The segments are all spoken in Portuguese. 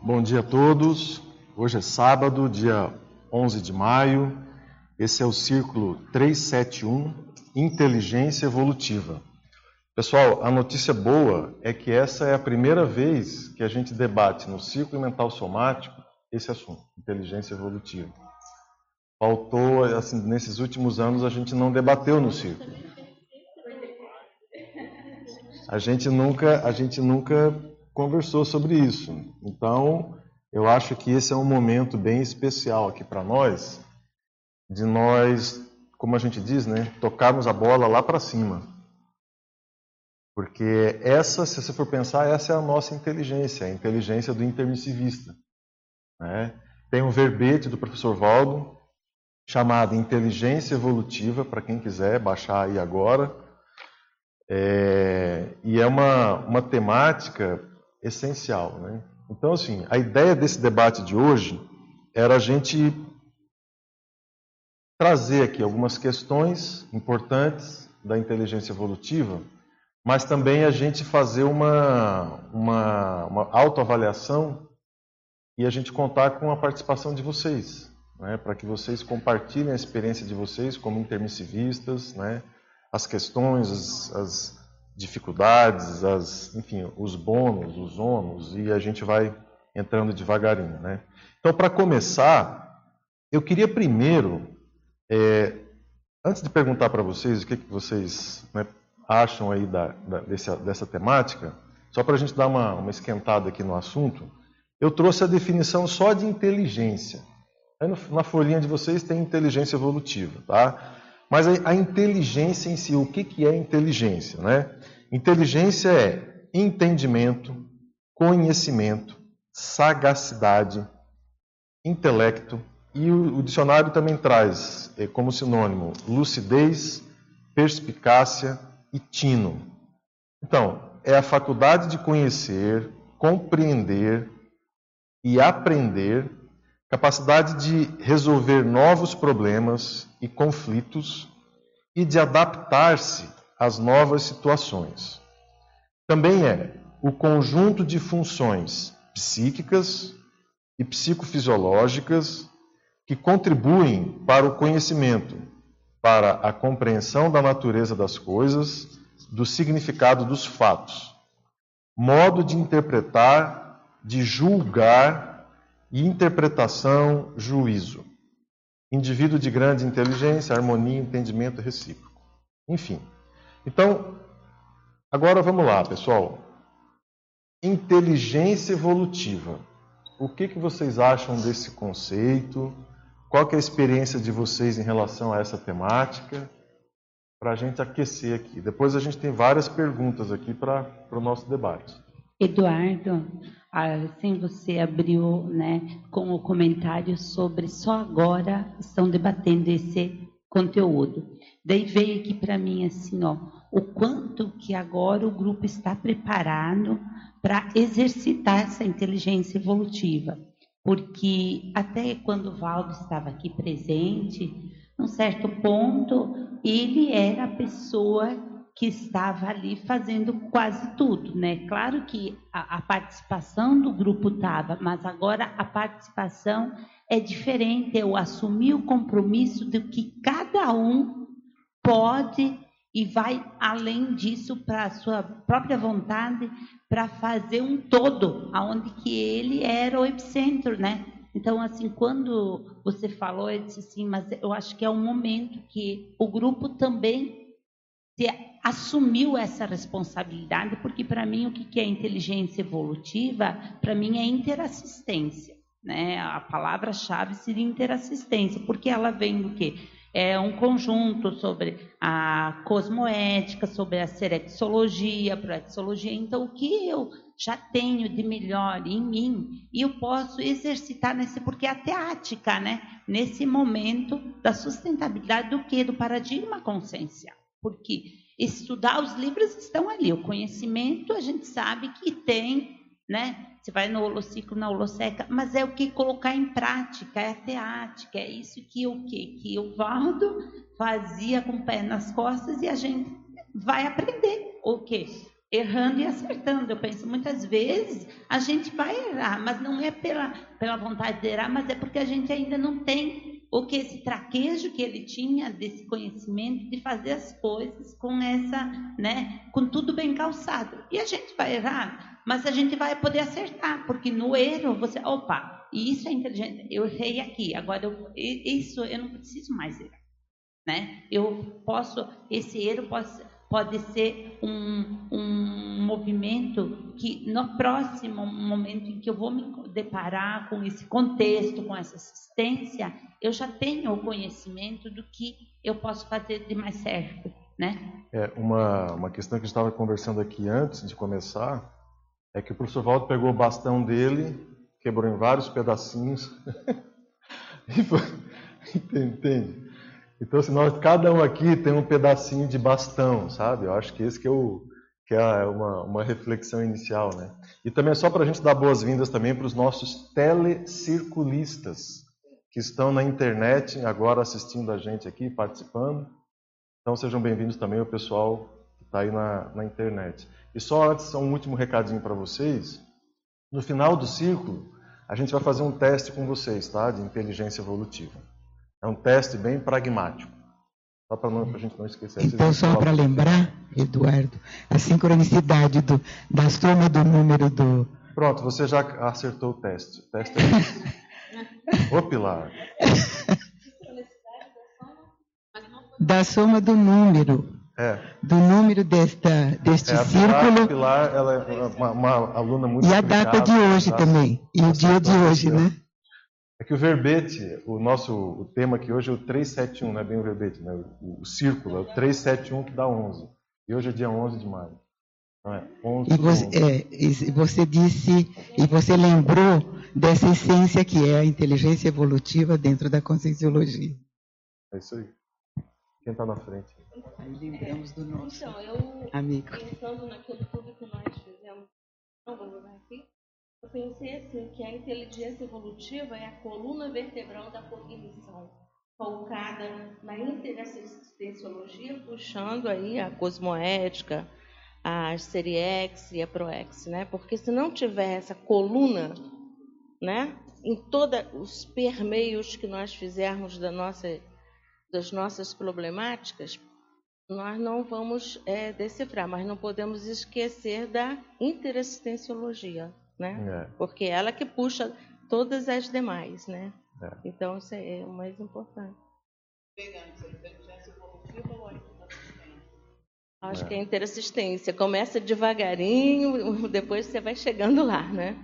Bom dia a todos. Hoje é sábado, dia 11 de maio. Esse é o círculo 371, Inteligência Evolutiva. Pessoal, a notícia boa é que essa é a primeira vez que a gente debate no círculo mental somático esse assunto, inteligência evolutiva. Faltou, assim, nesses últimos anos a gente não debateu no círculo. A gente nunca, a gente nunca conversou sobre isso. Então, eu acho que esse é um momento bem especial aqui para nós, de nós, como a gente diz, né, tocarmos a bola lá para cima. Porque essa, se você for pensar, essa é a nossa inteligência, a inteligência do intermissivista. Né? Tem um verbete do professor Valdo, chamado Inteligência Evolutiva, para quem quiser baixar aí agora. É, e é uma, uma temática essencial. Né? Então, assim, a ideia desse debate de hoje era a gente trazer aqui algumas questões importantes da inteligência evolutiva, mas também a gente fazer uma, uma, uma autoavaliação e a gente contar com a participação de vocês, né, para que vocês compartilhem a experiência de vocês como intermissivistas, né, as questões, as, as dificuldades, as, enfim, os bônus, os ônus, e a gente vai entrando devagarinho. Né? Então, para começar, eu queria primeiro, é, antes de perguntar para vocês o que, que vocês né, acham aí da, da, dessa, dessa temática, só para a gente dar uma, uma esquentada aqui no assunto, eu trouxe a definição só de inteligência. Aí na folhinha de vocês tem inteligência evolutiva, tá? Mas a, a inteligência em si, o que, que é inteligência, né? Inteligência é entendimento, conhecimento, sagacidade, intelecto, e o, o dicionário também traz é, como sinônimo lucidez, perspicácia e tino. Então, é a faculdade de conhecer, compreender e aprender capacidade de resolver novos problemas e conflitos e de adaptar-se às novas situações. Também é o conjunto de funções psíquicas e psicofisiológicas que contribuem para o conhecimento, para a compreensão da natureza das coisas, do significado dos fatos, modo de interpretar, de julgar e interpretação, juízo. Indivíduo de grande inteligência, harmonia, entendimento recíproco. Enfim. Então, agora vamos lá, pessoal. Inteligência evolutiva. O que, que vocês acham desse conceito? Qual é a experiência de vocês em relação a essa temática? Para a gente aquecer aqui. Depois a gente tem várias perguntas aqui para o nosso debate. Eduardo, assim você abriu né, com o comentário sobre só agora estão debatendo esse conteúdo. Daí veio aqui para mim assim, ó, o quanto que agora o grupo está preparado para exercitar essa inteligência evolutiva. Porque até quando o Valdo estava aqui presente, num certo ponto, ele era a pessoa que estava ali fazendo quase tudo, né? Claro que a, a participação do grupo estava, mas agora a participação é diferente. Eu assumi o compromisso de que cada um pode e vai além disso para a sua própria vontade para fazer um todo, aonde que ele era o epicentro, né? Então, assim, quando você falou, eu disse assim, mas eu acho que é um momento que o grupo também assumiu essa responsabilidade, porque para mim o que é inteligência evolutiva, para mim é interassistência. Né? A palavra-chave seria interassistência, porque ela vem do quê? É um conjunto sobre a cosmoética, sobre a serexologia, a proexologia. Então, o que eu já tenho de melhor em mim e eu posso exercitar nesse, porque é a teática, né? Nesse momento da sustentabilidade do que? Do paradigma consciencial. Porque estudar os livros estão ali, o conhecimento a gente sabe que tem, né? Você vai no holociclo, na holoseca, mas é o que colocar em prática, é a teática, é isso que o que que o Valdo fazia com o pé nas costas e a gente vai aprender o quê? errando e acertando. Eu penso, muitas vezes a gente vai errar, mas não é pela, pela vontade de errar, mas é porque a gente ainda não tem o que esse traquejo que ele tinha desse conhecimento de fazer as coisas com essa, né, com tudo bem calçado. E a gente vai errar, mas a gente vai poder acertar, porque no erro você, opa, isso é inteligente, eu errei aqui, agora eu, isso eu não preciso mais errar, né? Eu posso, esse erro pode pode ser um, um movimento que no próximo momento em que eu vou me deparar com esse contexto, com essa assistência, eu já tenho o conhecimento do que eu posso fazer de mais certo, né? É, uma, uma questão que gente estava conversando aqui antes de começar é que o professor Valdo pegou o bastão dele, quebrou em vários pedacinhos, e foi, entende? Então, se nós, cada um aqui tem um pedacinho de bastão, sabe? Eu acho que esse que é, o, que é uma, uma reflexão inicial, né? E também é só para a gente dar boas-vindas também para os nossos telecirculistas que estão na internet agora assistindo a gente aqui, participando. Então sejam bem-vindos também o pessoal que está aí na, na internet. E só antes, um último recadinho para vocês. No final do círculo, a gente vai fazer um teste com vocês, tá? De inteligência evolutiva. É um teste bem pragmático. Só para a gente não esquecer. Então, só para lembrar, Eduardo, a sincronicidade do, da soma do número do. Pronto, você já acertou o teste. O teste é isso. Ô, Pilar. Da soma do número. É. Do número desta, deste é, a círculo. Pilar, ela é uma, uma aluna muito E a data de hoje tá? também. E o dia de hoje, né? É que o verbete, o nosso o tema aqui hoje é o 371, não é bem o verbete, né? o, o círculo, é o 371 que dá 11. E hoje é dia 11 de maio. É 11 e você, é, e você disse, e você lembrou dessa essência que é a inteligência evolutiva dentro da conscienciologia. É isso aí. Quem está na frente? Aí lembramos do nosso então, eu, amigo. Pensando naquilo tudo que nós fizemos, não vou aqui, eu pensei assim, que a inteligência evolutiva é a coluna vertebral da cognição, focada na interassistenciologia, puxando aí a cosmoética, a Seriex e a Proex, né? Porque se não tiver essa coluna, né, em todos os permeios que nós fizermos da nossa, das nossas problemáticas, nós não vamos é, decifrar, mas não podemos esquecer da interassistenciologia, né? É. Porque é ela que puxa todas as demais, né? É. Então isso é o mais importante. Acho é. que é interassistência. Começa devagarinho, depois você vai chegando lá, né?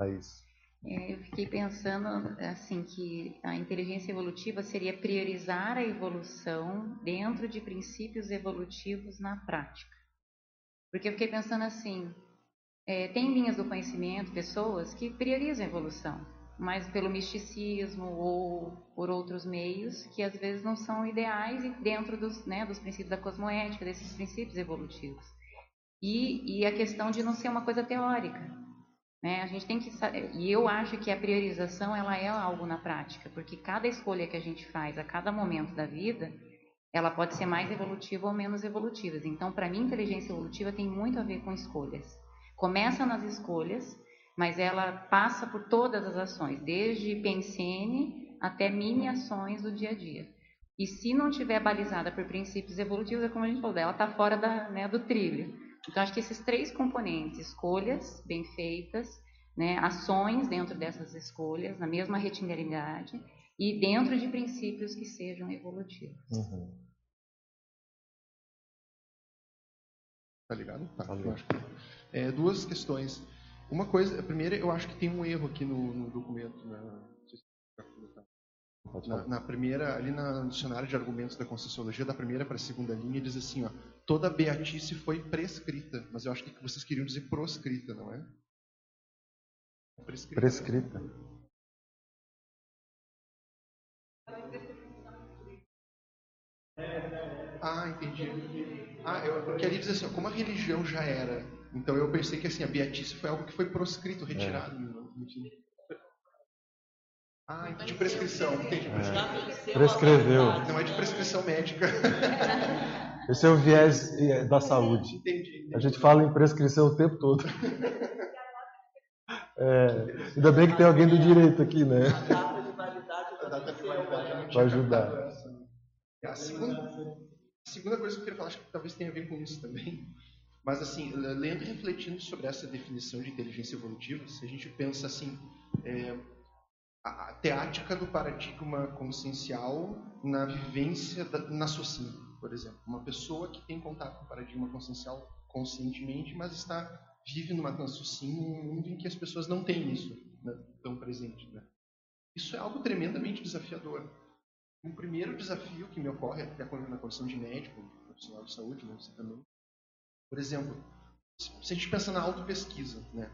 É isso. É, eu fiquei pensando assim que a inteligência evolutiva seria priorizar a evolução dentro de princípios evolutivos na prática. Porque eu fiquei pensando assim, é, tem linhas do conhecimento, pessoas que priorizam a evolução, mas pelo misticismo ou por outros meios que às vezes não são ideais dentro dos, né, dos princípios da cosmoética, desses princípios evolutivos. E, e a questão de não ser uma coisa teórica. Né? A gente tem que e eu acho que a priorização ela é algo na prática, porque cada escolha que a gente faz a cada momento da vida, ela pode ser mais evolutiva ou menos evolutiva. Então, para mim, inteligência evolutiva tem muito a ver com escolhas. Começa nas escolhas, mas ela passa por todas as ações, desde PNCN até mini ações do dia a dia. E se não tiver balizada por princípios evolutivos, é como a gente falou, ela está fora da, né, do trilho. Então, acho que esses três componentes, escolhas bem feitas, né, ações dentro dessas escolhas, na mesma retinilidade, e dentro de princípios que sejam evolutivos. Uhum. Tá ligado? Tá, tá ligado. É, duas questões. Uma coisa, a primeira, eu acho que tem um erro aqui no, no documento. Né? Na, na, primeira, ali na, no dicionário de argumentos da Conscienciologia, da primeira para a segunda linha, diz assim: ó, toda beatice foi prescrita. Mas eu acho que vocês queriam dizer proscrita, não é? Prescrita. prescrita. Ah, entendi. Ah, eu, porque ali diz assim, ó, como a religião já era então eu pensei que assim, a beatice foi algo que foi proscrito, retirado. É. Ah, de prescrição, entendi. É. Prescreveu. Não é de prescrição médica. Esse é o viés é, da saúde. Entendi. A gente fala em prescrição o tempo todo. É, ainda bem que tem alguém do direito aqui, né? Para ajudar. A segunda, a segunda coisa que eu queria falar, acho que talvez tenha a ver com isso também, mas assim, lendo e refletindo sobre essa definição de inteligência evolutiva, se a gente pensa assim, é, a, teática do paradigma consciencial na vivência da, na SOCIM, por exemplo. Uma pessoa que tem contato com o paradigma consciencial conscientemente, mas está vive numa SOCIM, num mundo em que as pessoas não têm isso né, tão presente. Né? Isso é algo tremendamente desafiador. Um primeiro desafio que me ocorre até na condição de médico, profissional de saúde, né, você também. Por exemplo, se a gente pensa na autopesquisa, né?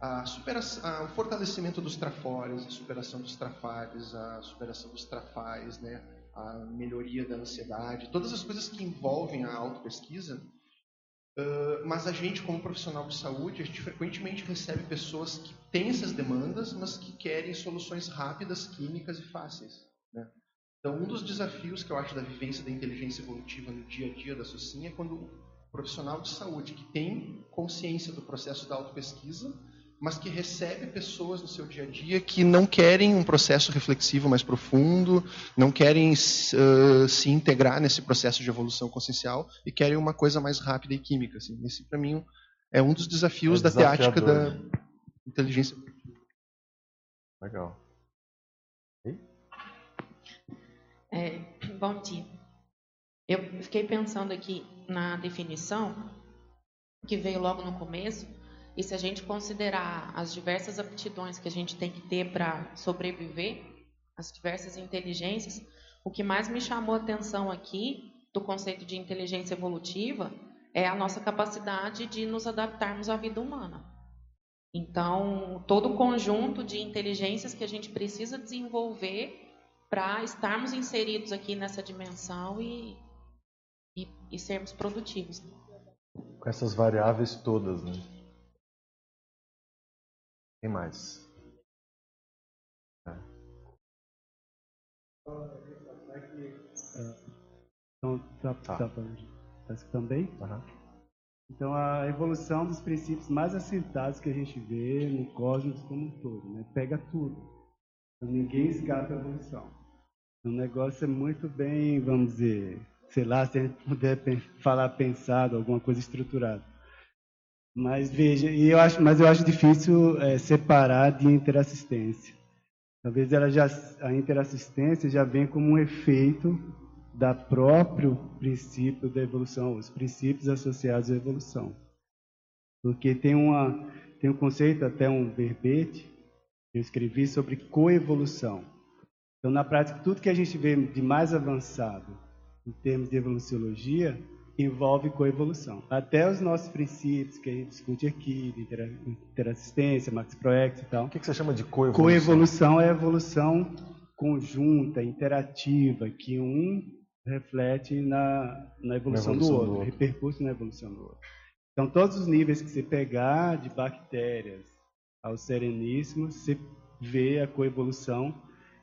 a a, o fortalecimento dos trafores, a superação dos trafares, a superação dos trafais, né? a melhoria da ansiedade, todas as coisas que envolvem a autopesquisa, uh, mas a gente, como profissional de saúde, a gente frequentemente recebe pessoas que têm essas demandas, mas que querem soluções rápidas, químicas e fáceis. Né? Então, um dos desafios que eu acho da vivência da inteligência evolutiva no dia a dia da SOCIM é quando profissional de saúde que tem consciência do processo da autopesquisa mas que recebe pessoas no seu dia a dia que não querem um processo reflexivo mais profundo, não querem uh, se integrar nesse processo de evolução consciencial e querem uma coisa mais rápida e química. Assim. Esse, para mim, é um dos desafios é da teática da inteligência. Legal. É, bom dia. Eu fiquei pensando aqui na definição que veio logo no começo, e se a gente considerar as diversas aptidões que a gente tem que ter para sobreviver, as diversas inteligências, o que mais me chamou a atenção aqui do conceito de inteligência evolutiva é a nossa capacidade de nos adaptarmos à vida humana. Então, todo o conjunto de inteligências que a gente precisa desenvolver para estarmos inseridos aqui nessa dimensão e, e, e sermos produtivos. Com essas variáveis todas, né? Quem mais? É. Então, tá, tá. tá, tá escutando bem? Uhum. Então, a evolução dos princípios mais assentados que a gente vê no cosmos como um todo, né? Pega tudo. Então, ninguém escapa a evolução. O negócio é muito bem, vamos dizer, sei lá, se gente puder falar pensado, alguma coisa estruturada. Mas veja, e eu acho, mas eu acho difícil é, separar de interassistência. Talvez ela já, a interassistência já vem como um efeito da próprio princípio da evolução, os princípios associados à evolução. Porque tem, uma, tem um conceito, até um verbete, que eu escrevi sobre coevolução. Então, na prática, tudo que a gente vê de mais avançado em termos de evoluciologia envolve coevolução. Até os nossos princípios que a gente discute aqui, de interassistência, Max Proex e tal. O que você chama de coevolução? Coevolução é a evolução conjunta, interativa, que um reflete na, na, evolução, na evolução, do outro, do outro, repercute na evolução do outro. Então, todos os níveis que você pegar, de bactérias ao sereníssimo, você vê a coevolução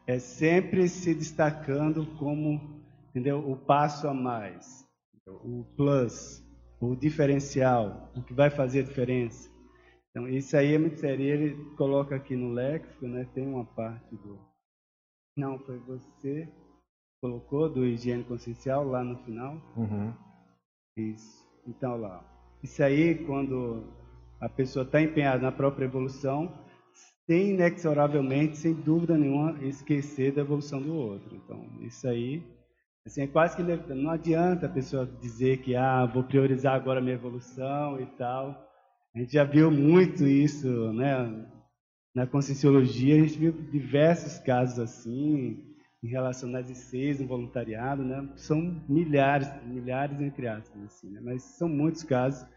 é sempre se destacando como entendeu, o passo a mais o plus, o diferencial, o que vai fazer a diferença. Então, isso aí é muito sério. Ele coloca aqui no léxico, né, tem uma parte do. Não, foi você colocou do higiene consciencial lá no final. Uhum. Isso. Então, lá. Isso aí, quando a pessoa está empenhada na própria evolução, sem inexoravelmente, sem dúvida nenhuma, esquecer da evolução do outro. Então, isso aí Assim, é quase que não adianta a pessoa dizer que ah, vou priorizar agora a minha evolução e tal. A gente já viu muito isso, né? Na conscienciologia, a gente viu diversos casos assim, em relação às ICs, no voluntariado, né? São milhares, milhares entre aspas, assim, né? mas são muitos casos.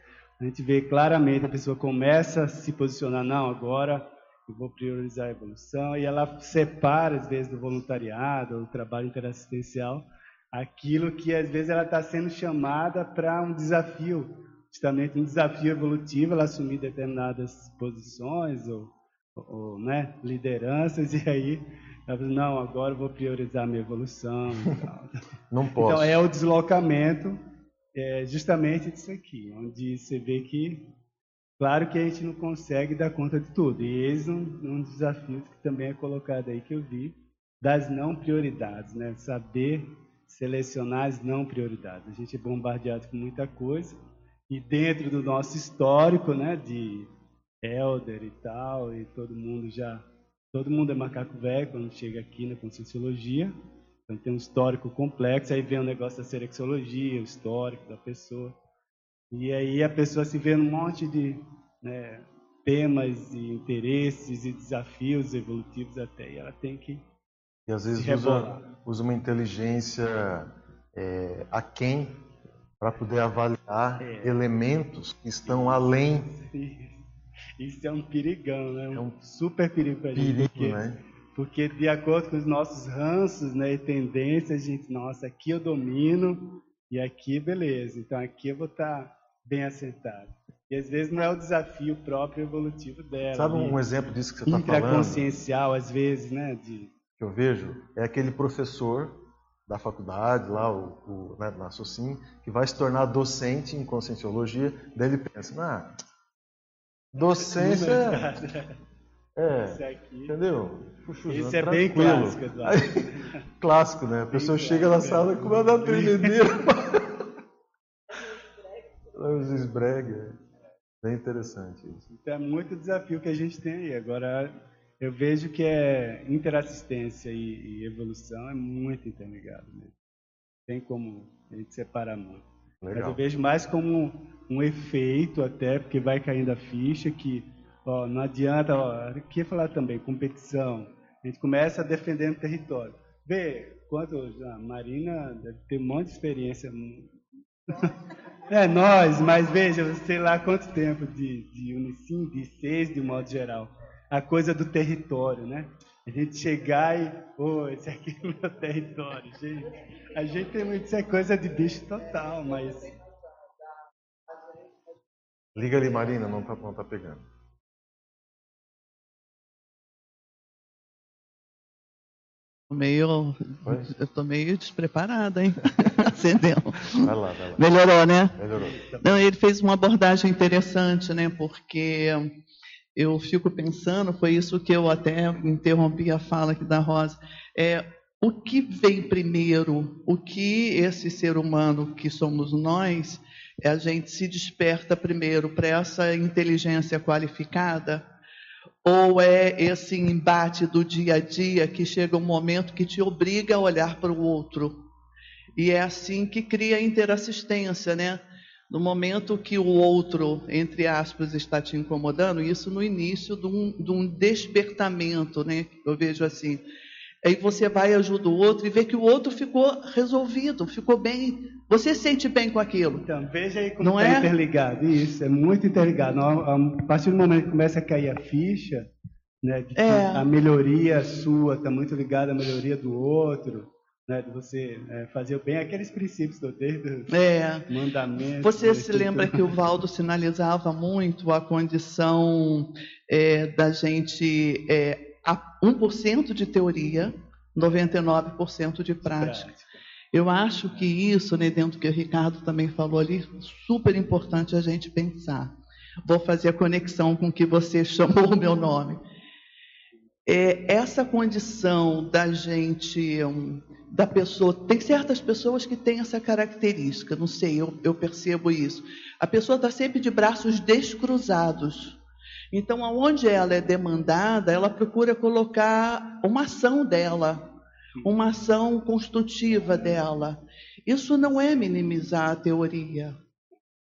A gente vê claramente a pessoa começa a se posicionar, não, agora eu vou priorizar a evolução, e ela separa, às vezes, do voluntariado, do trabalho interassistencial, aquilo que às vezes ela está sendo chamada para um desafio, justamente um desafio evolutivo, ela assumir determinadas posições ou, ou né, lideranças, e aí ela fala, não, agora eu vou priorizar a minha evolução. Não posso. Então é o deslocamento é justamente disso aqui, onde você vê que, claro que a gente não consegue dar conta de tudo. E eis um, um dos desafios que também é colocado aí que eu vi, das não prioridades, né? Saber selecionar as não prioridades. A gente é bombardeado com muita coisa. E dentro do nosso histórico, né, de elder e tal, e todo mundo já, todo mundo é macaco velho quando chega aqui na Conscienciologia, então tem um histórico complexo, aí vem o negócio da serexologia, o histórico da pessoa, e aí a pessoa se vê num monte de né, temas e interesses e desafios evolutivos até, e ela tem que e às vezes usa, usa, uma inteligência é, aquém para poder avaliar é. elementos que estão além. Isso é um perigão, né? É um super perigo para a gente. Perigo, porque, né? porque de acordo com os nossos ranços né, e tendências, a gente, nossa, aqui eu domino e aqui beleza. Então aqui eu vou estar tá bem assentado. E às vezes não é o desafio próprio evolutivo dela. Sabe um né? exemplo disso que você está falando? Intraconsciencial, às vezes, né? De que eu vejo é aquele professor da faculdade, lá o, o, né, na SOCIM, que vai se tornar docente em conscienciologia, daí ele pensa, ah, docência é, é entendeu? Puxa, Isso é bem clássico, Aí, clássico, né? A pessoa chega na sala e começa a dar tremedeira. Os esbrega. Bem interessante isso. Então é muito desafio que a gente tem aí. Agora, eu vejo que é interassistência e, e evolução é muito interligado mesmo. Tem como a gente separar muito. Legal. Mas eu vejo mais como um efeito até, porque vai caindo a ficha que ó, não adianta, ó, falar também, competição. A gente começa defendendo território. Vê, quanto a Marina deve ter um monte de experiência. é, nós, mas veja, sei lá quanto tempo de, de Unicim, de seis de modo geral a coisa do território, né? A gente chegar e, pô, oh, esse aqui é o meu território, gente. A gente tem muito, isso é coisa de bicho total, mas. Liga ali, Marina, não tá, não tá pegando. Meio, eu tô meio despreparada, hein? Acendeu. Vai lá, vai lá. Melhorou, né? Melhorou. Não, ele fez uma abordagem interessante, né? Porque eu fico pensando, foi isso que eu até interrompi a fala aqui da Rosa, é o que vem primeiro, o que esse ser humano que somos nós, a gente se desperta primeiro para essa inteligência qualificada, ou é esse embate do dia a dia que chega um momento que te obriga a olhar para o outro. E é assim que cria a interassistência, né? No momento que o outro, entre aspas, está te incomodando, isso no início de um, de um despertamento, né? Eu vejo assim. Aí você vai ajuda o outro e vê que o outro ficou resolvido, ficou bem. Você sente bem com aquilo. Então, veja aí como está é? interligado. Isso, é muito interligado. A partir do momento que começa a cair a ficha, né, é. a melhoria sua está muito ligada à melhoria do outro, né, de você é, fazer o bem, aqueles princípios do dedo, é. mandamentos. Você se lembra que o Valdo sinalizava muito a condição é, da gente é, 1% de teoria, 99% de prática. Eu acho que isso, né, dentro do que o Ricardo também falou ali, super importante a gente pensar. Vou fazer a conexão com o que você chamou o meu nome. É, essa condição da gente um, da pessoa. Tem certas pessoas que têm essa característica, não sei, eu, eu percebo isso. A pessoa está sempre de braços descruzados. Então, aonde ela é demandada, ela procura colocar uma ação dela, uma ação construtiva dela. Isso não é minimizar a teoria,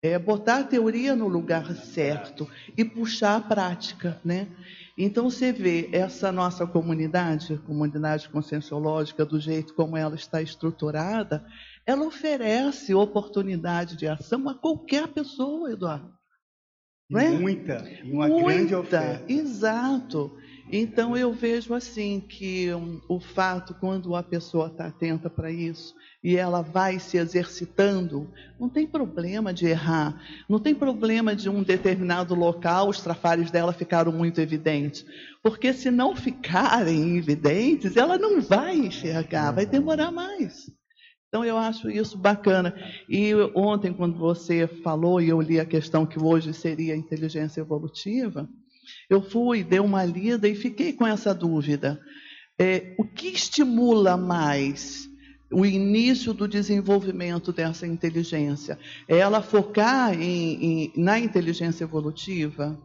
é botar a teoria no lugar certo e puxar a prática, né? Então você vê essa nossa comunidade, comunidade conscienciológica, do jeito como ela está estruturada, ela oferece oportunidade de ação a qualquer pessoa, Eduardo. Não é? Muita, uma Muita, grande oferta. Exato. Então eu vejo assim que um, o fato quando a pessoa está atenta para isso e ela vai se exercitando, não tem problema de errar, não tem problema de um determinado local os trafares dela ficaram muito evidentes, porque se não ficarem evidentes, ela não vai enxergar, vai demorar mais. Então, eu acho isso bacana. E ontem, quando você falou, e eu li a questão que hoje seria inteligência evolutiva, eu fui, dei uma lida e fiquei com essa dúvida. É, o que estimula mais o início do desenvolvimento dessa inteligência? É ela focar em, em, na inteligência evolutiva?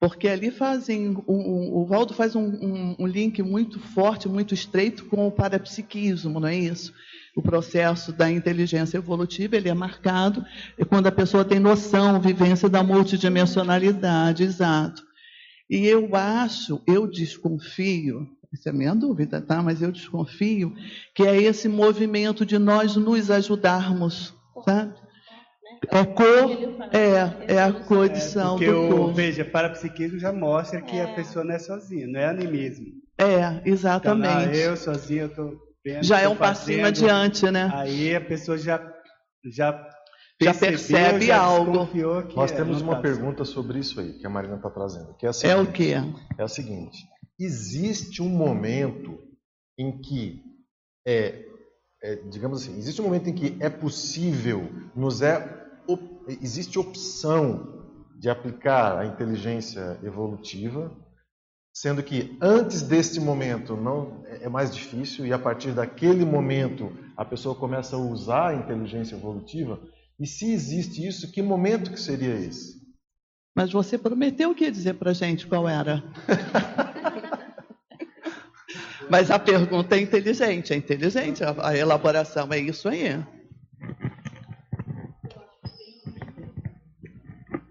Porque ali fazem, um, um, o Valdo faz um, um, link muito forte, muito estreito com o parapsiquismo, não é isso? O processo da inteligência evolutiva ele é marcado quando a pessoa tem noção, vivência da multidimensionalidade, exato. E eu acho, eu desconfio, isso é minha dúvida, tá? Mas eu desconfio que é esse movimento de nós nos ajudarmos, sabe? É cor, é, é a condição é, porque do o, corpo. Veja, parapsiquismo já mostra que a pessoa não é sozinha, não é animismo. É, exatamente. Então, eu sozinho, eu tô vendo, já é um passinho fazendo, adiante, né? Aí a pessoa já já, já percebeu, percebe já algo. Que Nós é, temos uma tá pergunta sobre isso aí que a Marina está trazendo. Que é, a É seguinte, o quê? É a seguinte: existe um momento em que é, é, digamos assim, existe um momento em que é possível, nos é op- existe opção de aplicar a inteligência evolutiva, sendo que antes deste momento não é é mais difícil e a partir daquele momento a pessoa começa a usar a inteligência evolutiva. E se existe isso, que momento que seria esse? Mas você prometeu que ia dizer pra gente qual era. Mas a pergunta é inteligente, é inteligente, a, elaboração é isso aí.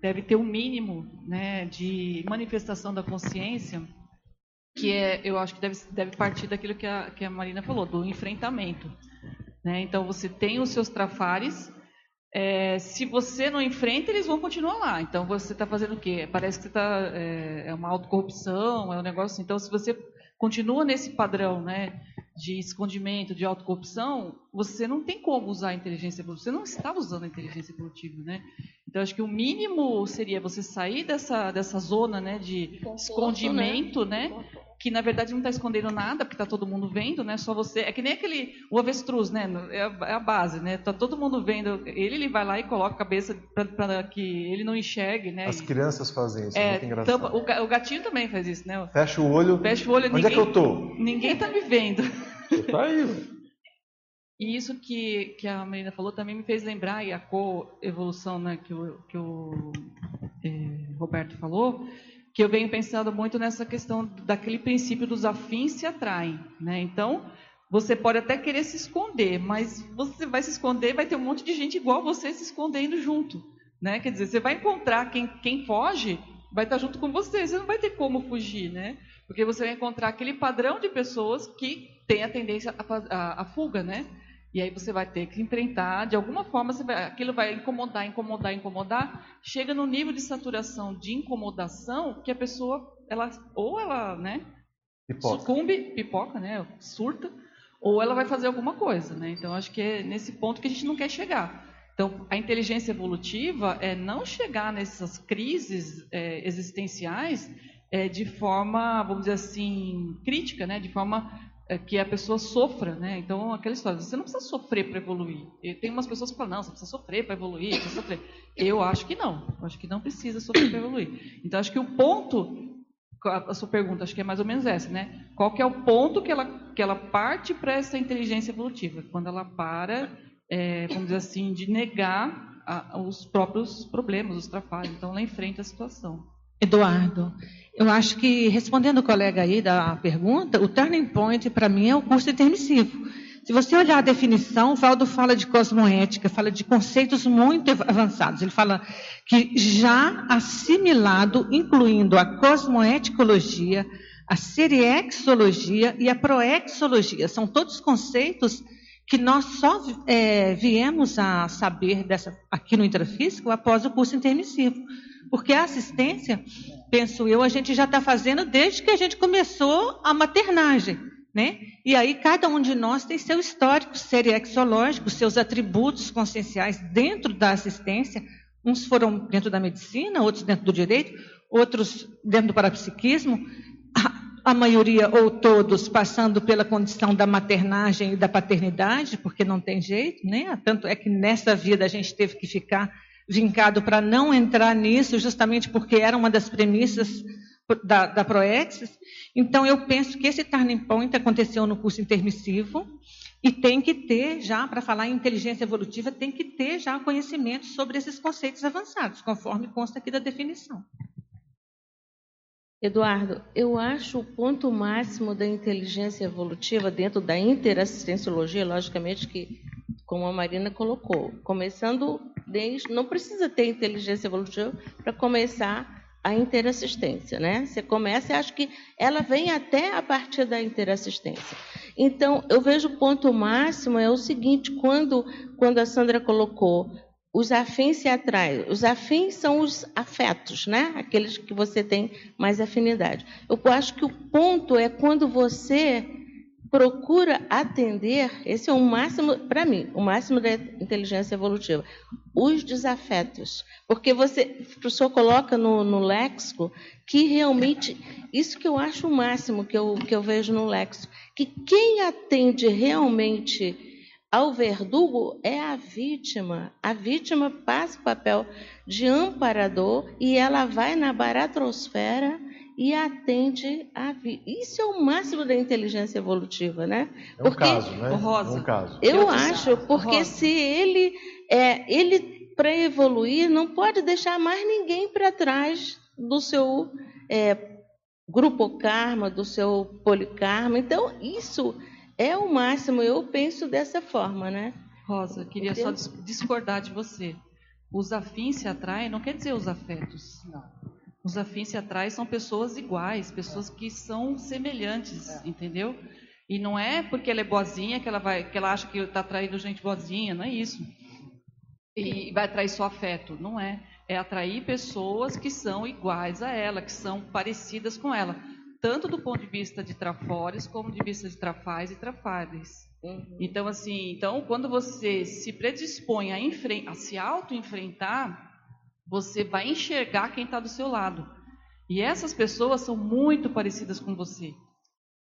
deve ter um mínimo né, de manifestação da consciência, que é, eu acho que deve, deve partir daquilo que a, que a Marina falou, do enfrentamento. Né? Então, você tem os seus trafares, é, se você não enfrenta, eles vão continuar lá. Então, você está fazendo o quê? Parece que você está, é, é uma autocorrupção, é um negócio assim. Então, se você continua nesse padrão né, de escondimento, de autocorrupção, você não tem como usar a inteligência evolutiva. Você não está usando a inteligência evolutiva, né? Então, acho que o mínimo seria você sair dessa, dessa zona né, de Conforto, escondimento, né? Que na verdade não está escondendo nada, porque está todo mundo vendo, né? Só você. É que nem aquele o avestruz, né? É a, é a base, né? Tá todo mundo vendo. Ele, ele vai lá e coloca a cabeça para que ele não enxergue, né? As crianças fazem isso, é, muito engraçado. tampa- o, o gatinho também faz isso, né? Fecha o olho. Fecha o olho. Onde é que eu tô? Ninguém está me vendo. Você tá aí. E isso que, que a Marina falou também me fez lembrar, e a co-evolução né, que o, que o eh, Roberto falou, que eu venho pensando muito nessa questão daquele princípio dos afins se atraem. Né? Então, você pode até querer se esconder, mas você vai se esconder vai ter um monte de gente igual você se escondendo junto. Né? Quer dizer, você vai encontrar quem, quem foge, vai estar junto com você, você não vai ter como fugir, né? Porque você vai encontrar aquele padrão de pessoas que tem a tendência à fuga, né? E aí você vai ter que enfrentar, de alguma forma, vai- aquilo vai incomodar, incomodar, incomodar. Chega no nível de saturação, de incomodação, que a pessoa, ela, ou ela, né, Pipoca. sucumbe, pipoca, né, surta, ou ela vai fazer alguma coisa, né? Então acho que é nesse ponto que a gente não quer chegar. Então a inteligência evolutiva é não chegar nessas crises é, existenciais é, de forma, vamos dizer assim, crítica, né? De forma que a pessoa sofra, né? Então, aquela história, você não precisa sofrer para evoluir. E tem umas pessoas que falam, não, você precisa sofrer para evoluir, precisa sofrer. Eu acho que não. Eu acho que não precisa sofrer para evoluir. Então, acho que o ponto, a sua pergunta, acho que é mais ou menos essa, né? Qual que é o ponto que ela, que ela parte para essa inteligência evolutiva? Quando ela para, é, vamos dizer assim, de negar a- os próprios problemas, os trapalhos. Então, ela enfrenta a situação. Eduardo, eu acho que, respondendo o colega aí da pergunta, o turning point para mim é o curso intermissivo. Se você olhar a definição, o Valdo fala de cosmoética, fala de conceitos muito avançados. Ele fala que já assimilado, incluindo a cosmoeticologia, a seriexologia e a proexologia. São todos conceitos que nós só eh, viemos a saber dessa, aqui no intrafísico após o curso intermissivo. Porque a assistência, penso eu, a gente já está fazendo desde que a gente começou a maternagem. Né? E aí cada um de nós tem seu histórico seriexológico, seus atributos conscienciais dentro da assistência. Uns foram dentro da medicina, outros dentro do direito, outros dentro do parapsiquismo. A, a maioria ou todos passando pela condição da maternagem e da paternidade, porque não tem jeito, né? Tanto é que nessa vida a gente teve que ficar vincado para não entrar nisso, justamente porque era uma das premissas da, da Proexis. Então, eu penso que esse turning point aconteceu no curso intermissivo e tem que ter já, para falar em inteligência evolutiva, tem que ter já conhecimento sobre esses conceitos avançados, conforme consta aqui da definição. Eduardo, eu acho o ponto máximo da inteligência evolutiva dentro da interassistenciologia, logicamente que, como a Marina colocou, começando desde. Não precisa ter inteligência evolutiva para começar a interassistência, né? Você começa e acho que ela vem até a partir da interassistência. Então, eu vejo o ponto máximo é o seguinte: quando, quando a Sandra colocou os afins se atraem. Os afins são os afetos, né? Aqueles que você tem mais afinidade. Eu acho que o ponto é quando você procura atender, esse é o máximo, para mim, o máximo da inteligência evolutiva, os desafetos. Porque você, o professor coloca no, no léxico que realmente, isso que eu acho o máximo que eu, que eu vejo no léxico, que quem atende realmente ao verdugo é a vítima. A vítima passa o papel de amparador e ela vai na baratrosfera e atende a vítima. Isso é o máximo da inteligência evolutiva, né? É um porque, caso, né? Rosa, é um caso. Eu, acho, porque Rosa. se ele, é, ele para evoluir, não pode deixar mais ninguém para trás do seu é, grupo karma, do seu polikarma. Então, isso é o máximo, eu penso dessa forma, né? Rosa, queria só discordar de você. Os afins se atraem não quer dizer os afetos. Não. Os afins se atraem são pessoas iguais, pessoas que são semelhantes, é. entendeu? E não é porque ela é boazinha que ela vai, que ela acha que está atraindo gente boazinha, não é isso. E vai atrair só afeto, não é. É atrair pessoas que são iguais a ela, que são parecidas com ela tanto do ponto de vista de trafores como de vista de trafais e trafares. Uhum. Então, assim, então, quando você se predispõe a, a se auto-enfrentar, você vai enxergar quem está do seu lado. E essas pessoas são muito parecidas com você.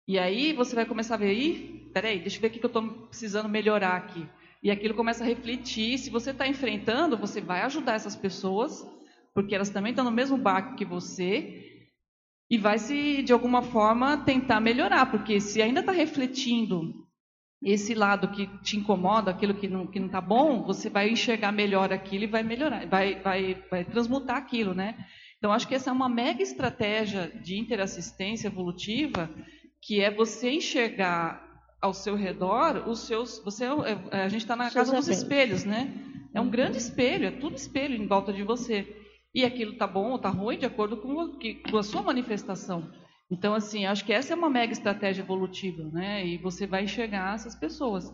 E aí você vai começar a ver, peraí, deixa eu ver o que eu estou precisando melhorar aqui. E aquilo começa a refletir. Se você está enfrentando, você vai ajudar essas pessoas, porque elas também estão no mesmo barco que você, e vai se, de alguma forma, tentar melhorar, porque se ainda está refletindo esse lado que te incomoda, aquilo que não que não está bom, você vai enxergar melhor aquilo e vai melhorar, vai, vai, vai transmutar aquilo, né? Então, acho que essa é uma mega estratégia de interassistência evolutiva, que é você enxergar ao seu redor os seus. Você, é, a gente está na casa dos espelhos, né? É um grande espelho, é tudo espelho em volta de você e aquilo está bom ou está ruim de acordo com, com a sua manifestação. Então, assim, acho que essa é uma mega estratégia evolutiva, né? E você vai enxergar essas pessoas.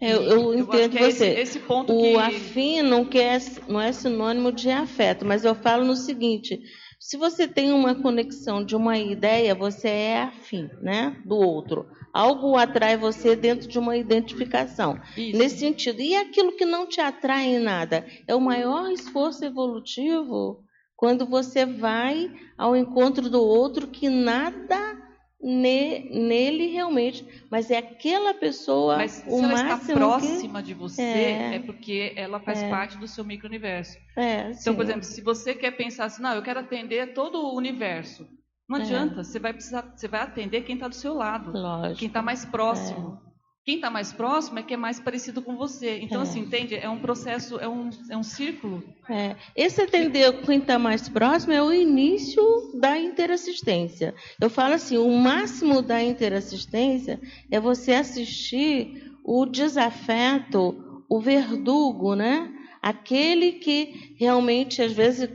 Eu, eu entendo eu você. É esse, esse ponto o que... afim não, quer, não é sinônimo de afeto, mas eu falo no seguinte: se você tem uma conexão de uma ideia, você é afim, né, do outro. Algo atrai você dentro de uma identificação. Isso. Nesse sentido. E aquilo que não te atrai em nada? É o maior esforço evolutivo quando você vai ao encontro do outro que nada ne, nele realmente, mas é aquela pessoa mas o se ela máximo está próxima que... de você é, é, porque ela faz é. parte do seu micro-universo. É, então, por exemplo, se você quer pensar assim, não, eu quero atender todo o universo, não é. adianta, você vai precisar, você vai atender quem está do seu lado, Lógico. quem está mais próximo. Quem está mais próximo é que é mais parecido com você. Então, é. assim, entende? É um processo, é um, é um círculo. É. Esse atender quem está mais próximo é o início da interassistência. Eu falo assim, o máximo da interassistência é você assistir o desafeto, o verdugo, né? Aquele que realmente, às vezes,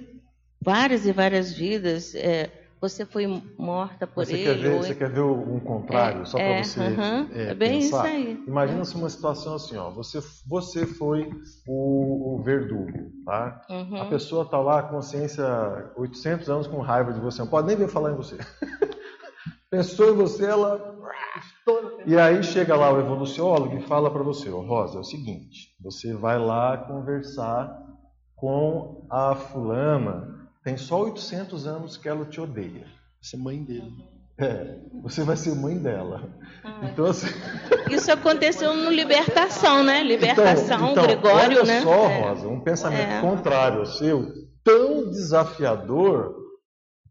várias e várias vidas... É, você foi morta por você ele. Quer ver, ou... Você quer ver um contrário, é, só para é, você uhum, é, é bem pensar? isso aí. Imagina-se uma situação assim, ó, você, você foi o, o verdugo, tá? Uhum. A pessoa está lá, consciência, 800 anos com raiva de você, não pode nem vir falar em você. Pensou em você, ela... E aí chega lá o evoluciólogo e fala para você, ó, Rosa, é o seguinte, você vai lá conversar com a fulana tem só 800 anos que ela te odeia. Você é mãe dele. É, você vai ser mãe dela. Ah. Então, assim. Isso aconteceu no Libertação, né? Libertação, então, então, Gregório, olha né? só, É. Rosa, um pensamento É. contrário ao seu, tão desafiador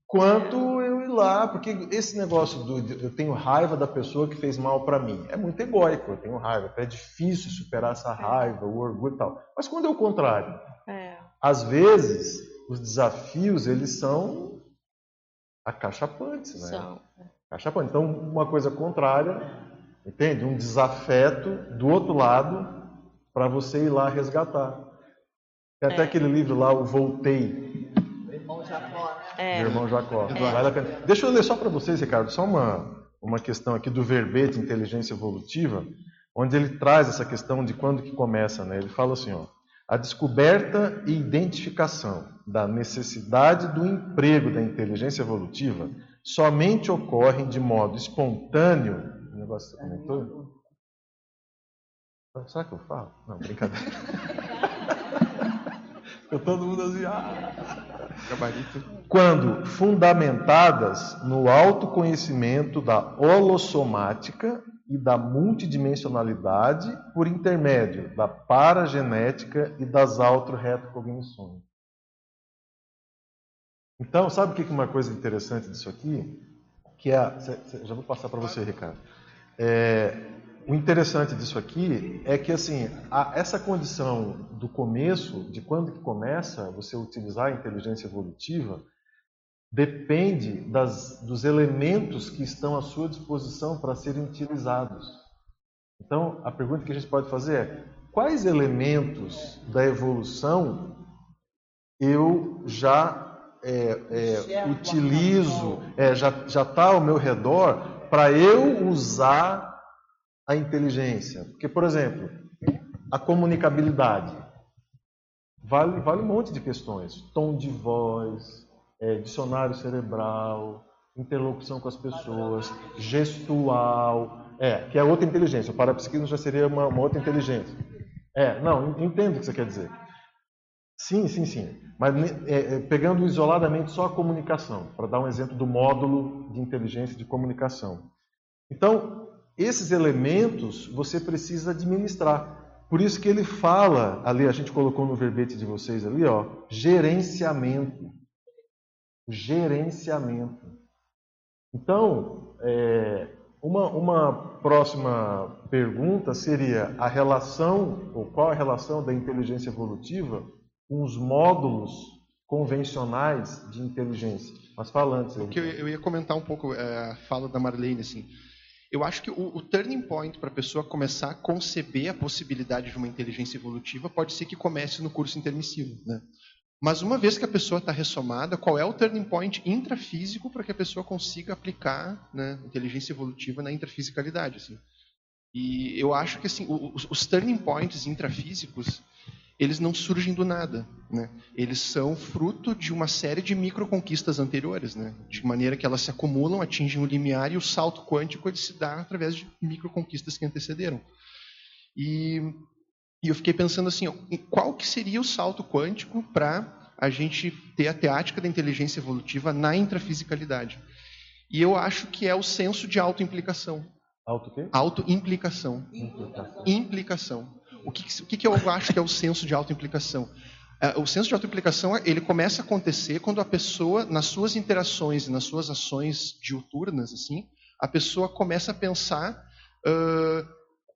quanto eu ir lá, porque esse negócio do de- eu tenho raiva da pessoa que fez mal para mim, é muito egóico, eu tenho raiva, é difícil superar essa raiva, o orgulho e tal. Mas quando é o contrário, É. às vezes os desafios eles são acachapantes, né? São. Acachapantes. Então, uma coisa contrária, entende? Um desafeto do outro lado para você ir lá resgatar. Tem até É. aquele livro lá, o Voltei, É. do irmão Jacó. É. Vale a pena. Deixa eu ler só para vocês, Ricardo, só uma, uma questão aqui do verbete inteligência evolutiva, onde ele traz essa questão de quando que começa, né? Ele fala assim, ó, a descoberta e identificação da necessidade do emprego da inteligência evolutiva somente ocorrem de modo espontâneo. O negócio você comentou? Será que eu falo? Não, brincadeira. Ficou todo mundo assim, ah. Quando fundamentadas no autoconhecimento da holossomática e da multidimensionalidade por intermédio da paragenética e das autorretocognições. Então, sabe o que é uma coisa interessante disso aqui? Que é, já vou passar para você, Ricardo. É, o interessante disso aqui é que assim, essa condição do começo, de quando que começa você utilizar a inteligência evolutiva, depende das, dos elementos que estão à sua disposição para serem utilizados. Então, a pergunta que a gente pode fazer é: quais elementos da evolução eu já é, é, utilizo, é, já está ao meu redor para eu usar a inteligência? Porque, por exemplo, a comunicabilidade vale, vale um monte de questões: tom de voz, é, dicionário cerebral, interlocução com as pessoas, gestual, é, que é outra inteligência. O parapsiquismo já seria uma, uma outra inteligência. É, não, en- entendo o que você quer dizer. Sim, sim, sim. Mas é, é, pegando isoladamente só a comunicação, para dar um exemplo do módulo de inteligência de comunicação. Então, esses elementos você precisa administrar. Por isso que ele fala, ali a gente colocou no verbete de vocês ali, ó, gerenciamento. Gerenciamento. Então, é, uma, uma próxima pergunta seria a relação, ou qual a relação da inteligência evolutiva com os módulos convencionais de inteligência? Mas fala antes. O que eu, eu ia comentar um pouco é, a fala da Marlene, assim. Eu acho que o, o turning point para a pessoa começar a conceber a possibilidade de uma inteligência evolutiva pode ser que comece no curso intermissivo, né? Mas uma vez que a pessoa está ressomada, qual é o turning point intrafísico para que a pessoa consiga aplicar né, inteligência evolutiva na intrafisicalidade? Assim. E eu acho que assim, os, os turning points intrafísicos, eles não surgem do nada. Né? Eles são fruto de uma série de microconquistas anteriores, né? de maneira que elas se acumulam, atingem o limiar e o salto quântico ele se dá através de microconquistas que antecederam. E, e eu fiquei pensando assim, ó, qual que seria o salto quântico para a gente ter a teática da inteligência evolutiva na intrafisicalidade? E eu acho que é o senso de autoimplicação. Auto quê? Autoimplicação. Implicação. O que, o que eu acho que é o senso de autoimplicação? É, O senso de autoimplicação ele começa a acontecer quando a pessoa, nas suas interações e nas suas ações diuturnas, assim, a pessoa começa a pensar ãh,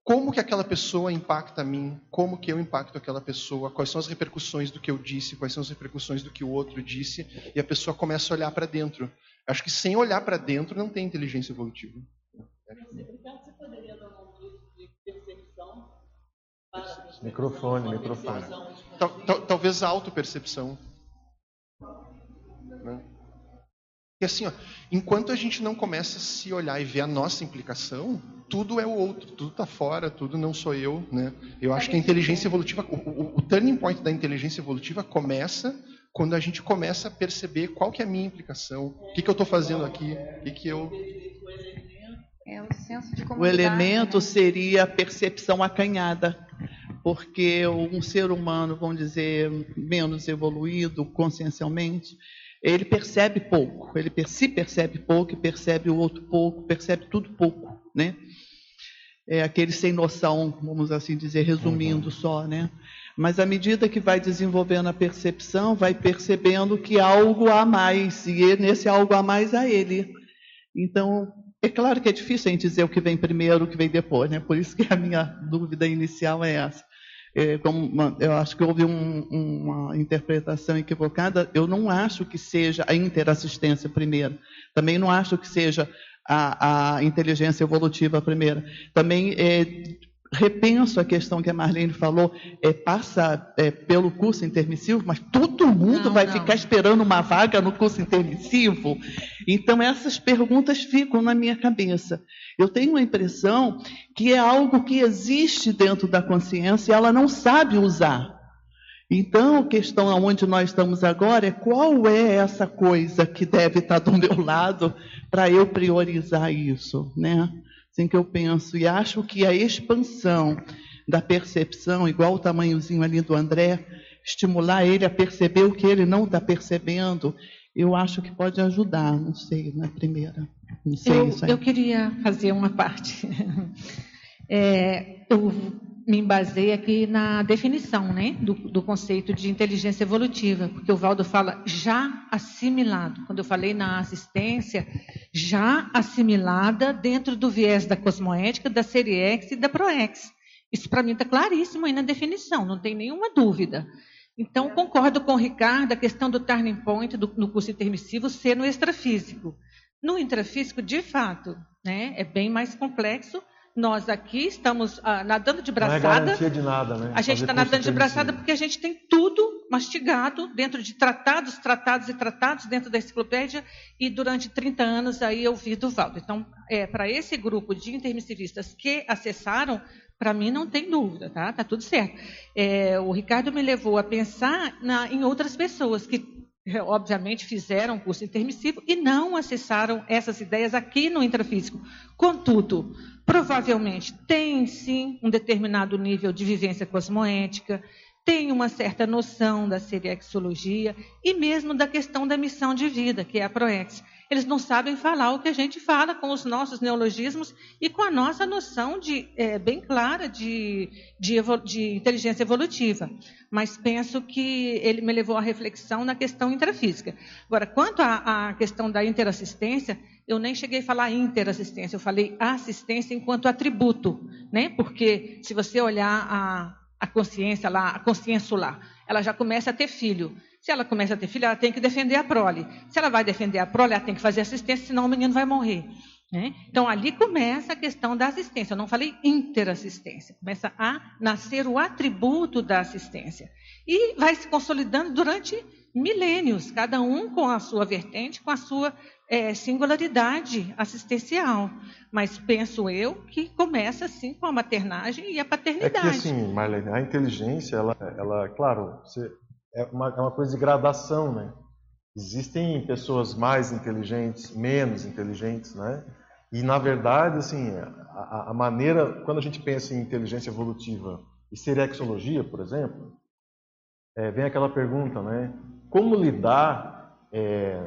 como que aquela pessoa impacta a mim, como que eu impacto aquela pessoa, quais são as repercussões do que eu disse, quais são as repercussões do que o outro disse, e a pessoa começa a olhar para dentro. Acho que sem olhar para dentro não tem inteligência evolutiva. Você poderia dar um de percepção para Microfone, microfone. Tal- tal- talvez a autopercepção. Né? E assim, ó, enquanto a gente não começa a se olhar e ver a nossa implicação, tudo é o outro, tudo está fora, tudo não sou eu. Né? Eu acho que a inteligência evolutiva, o, o- o turning point da inteligência evolutiva começa quando a gente começa a perceber qual que é a minha implicação, o que, que eu estou fazendo aqui, o que, que eu... É o senso de O elemento né? seria a percepção acanhada, porque um ser humano, vamos dizer, menos evoluído consciencialmente, ele percebe pouco, ele se percebe pouco e percebe o outro pouco, percebe tudo pouco, né? É aquele sem noção, vamos assim dizer, resumindo uhum. só, né? Mas à medida que vai desenvolvendo a percepção, vai percebendo que algo há mais, e nesse algo há mais a ele. Então, é claro que é difícil a gente dizer o que vem primeiro, o que vem depois, né? Por isso que a minha dúvida inicial é essa. É, uma, eu acho que houve um, uma interpretação equivocada. Eu não acho que seja a interassistência primeiro. Também não acho que seja a, a inteligência evolutiva primeiro. Também é, repenso a questão que a Marlene falou, é, passa é, pelo curso intermissivo, mas todo mundo não, vai não. ficar esperando uma vaga no curso intermissivo? Então, essas perguntas ficam na minha cabeça. Eu tenho a impressão que é algo que existe dentro da consciência e ela não sabe usar. Então, a questão aonde nós estamos agora é qual é essa coisa que deve estar do meu lado para eu priorizar isso, né? Assim que eu penso e acho que a expansão da percepção, igual o tamanhozinho ali do André, estimular ele a perceber o que ele não está percebendo, eu acho que pode ajudar. Não sei, na primeira. Não sei eu, eu queria fazer uma parte. É, eu me embasei aqui na definição né, do, do, conceito de inteligência evolutiva, porque o Valdo fala já assimilado. Quando eu falei na assistência, já assimilada dentro do viés da cosmoética, da Seriex e da Proex. Isso para mim está claríssimo aí na definição, não tem nenhuma dúvida. Então, concordo com o Ricardo, a questão do turning point do, no curso intermissivo ser no extrafísico. No intrafísico, de fato, né, é bem mais complexo, nós aqui estamos ah, nadando de braçada. Não é de nada, né? A gente está nadando de braçada porque a gente tem tudo mastigado dentro de tratados, tratados e tratados dentro da enciclopédia e durante 30 anos aí eu vi do Valdo. Então, é, para esse grupo de intermissivistas que acessaram, para mim não tem dúvida, tá? Tá tudo certo. É, o Ricardo me levou a pensar na, em outras pessoas que obviamente fizeram curso intermissivo e não acessaram essas ideias aqui no intrafísico. Contudo, provavelmente tem sim um determinado nível de vivência cosmoética, tem uma certa noção da seriexologia e mesmo da questão da missão de vida, que é a ProEx. Eles não sabem falar o que a gente fala com os nossos neologismos e com a nossa noção de, é, bem clara de, de, de, inteligência evolutiva. Mas penso que ele me levou à reflexão na questão intrafísica. Agora, quanto à, à questão da interassistência, eu nem cheguei a falar interassistência, eu falei assistência enquanto atributo, né? Porque se você olhar a, a consciência lá, a consciência solar, ela já começa a ter filho. Se ela começa a ter filho, ela tem que defender a prole. Se ela vai defender a prole, ela tem que fazer assistência, senão o menino vai morrer. Né? Então, ali começa a questão da assistência. Eu não falei interassistência. Começa a nascer o atributo da assistência. E vai se consolidando durante milênios, cada um com a sua vertente, com a sua é, singularidade assistencial. Mas penso eu que começa assim com a maternagem e a paternidade. É que assim, Marlene, a inteligência, ela, ela claro, você é uma, é uma coisa de gradação, né? Existem pessoas mais inteligentes, menos inteligentes, né? E na verdade, assim, a, a maneira, quando a gente pensa em inteligência evolutiva e serexologia, por exemplo, é, vem aquela pergunta, né? Como lidar é,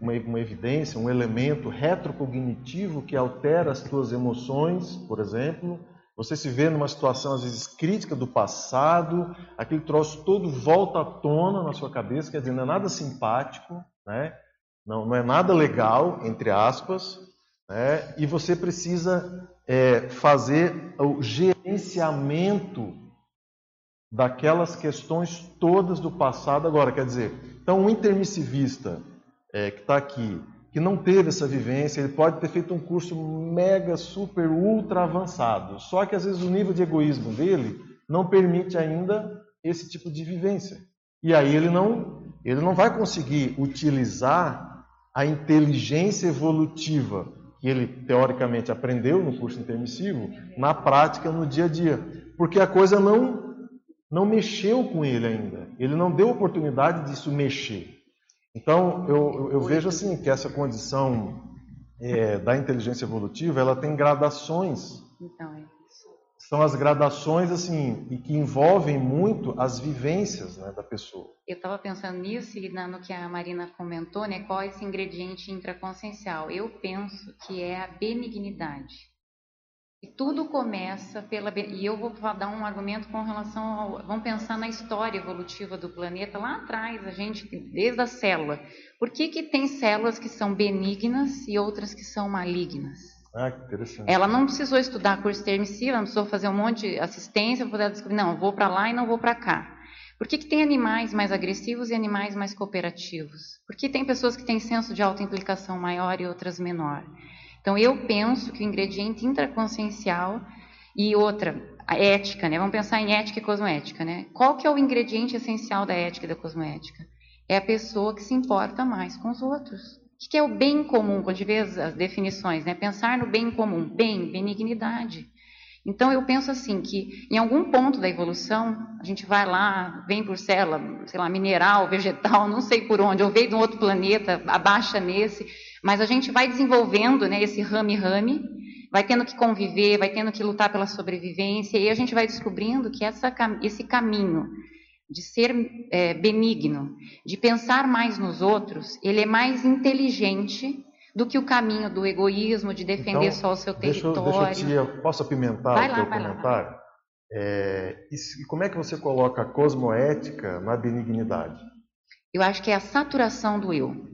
uma, uma evidência, um elemento retrocognitivo que altera as tuas emoções, por exemplo, você se vê numa situação, às vezes, crítica do passado, aquele troço todo volta à tona na sua cabeça, quer dizer, não é nada simpático, né? não, não é nada legal, entre aspas, né? e você precisa é, fazer o gerenciamento daquelas questões todas do passado agora. Quer dizer, então, um intermissivista é, que está aqui, que não teve essa vivência, ele pode ter feito um curso mega, super, ultra avançado. Só que às vezes o nível de egoísmo dele não permite ainda esse tipo de vivência. E aí ele não, ele não vai conseguir utilizar a inteligência evolutiva que ele teoricamente aprendeu no curso intermissivo na prática no dia a dia, porque a coisa não não mexeu com ele ainda. Ele não deu oportunidade disso mexer. Então, eu, eu vejo assim que essa condição é, da inteligência evolutiva, ela tem gradações. Então, é isso. são as gradações assim e que envolvem muito as vivências né, da pessoa. Eu estava pensando nisso e no que a Marina comentou, né? Qual é esse ingrediente intraconsciencial? Eu penso que é a benignidade. E tudo começa pela e eu vou dar um argumento com relação ao vamos pensar na história evolutiva do planeta lá atrás, a gente desde a célula. Por que que tem células que são benignas e outras que são malignas? Ah, que interessante. Ela não precisou estudar curso termicida, não precisou fazer um monte de assistência para poder descobrir, não, vou para lá e não vou para cá. Por que, que tem animais mais agressivos e animais mais cooperativos? Porque tem pessoas que têm senso de autoimplicação maior e outras menor. Então, eu penso que o ingrediente intraconsciencial e outra, a ética, né? Vamos pensar em ética e cosmoética, né? Qual que é o ingrediente essencial da ética e da cosmoética? É a pessoa que se importa mais com os outros. O que é o bem comum? Quando a gente vê as, definições, né? Pensar no bem comum. Bem, benignidade. Então eu penso assim que em algum ponto da evolução a gente vai lá, vem por célula, sei lá, mineral, vegetal, não sei por onde, ou veio de um outro planeta, abaixa nesse, mas a gente vai desenvolvendo, né, esse rame-rame, vai tendo que conviver, vai tendo que lutar pela sobrevivência e a gente vai descobrindo que essa, esse caminho de ser é, benigno, de pensar mais nos outros, ele é mais inteligente do que o caminho do egoísmo, de defender então, só o seu território. Deixa, deixa eu te, posso apimentar vai o lá, teu comentário? Lá, é, e como é que você coloca a cosmoética na benignidade? Eu acho que é a saturação do eu.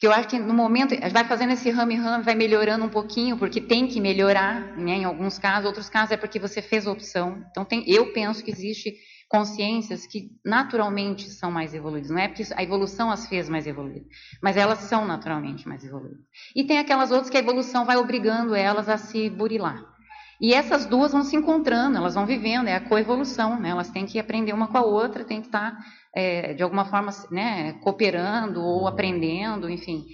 Que eu acho que no momento, vai fazendo esse rame-rame, vai melhorando um pouquinho, porque tem que melhorar, né, em alguns casos, outros casos é porque você fez a opção. Então, tem, eu penso que existe consciências que naturalmente são mais evoluídas. Não é porque a evolução as fez mais evoluídas, mas elas são naturalmente mais evoluídas. E tem aquelas outras que a evolução vai obrigando elas a se burilar. E essas duas vão se encontrando, elas vão vivendo, é a coevolução, né? elas têm que aprender uma com a outra, têm que estar, é, de alguma forma, né, cooperando ou aprendendo, enfim.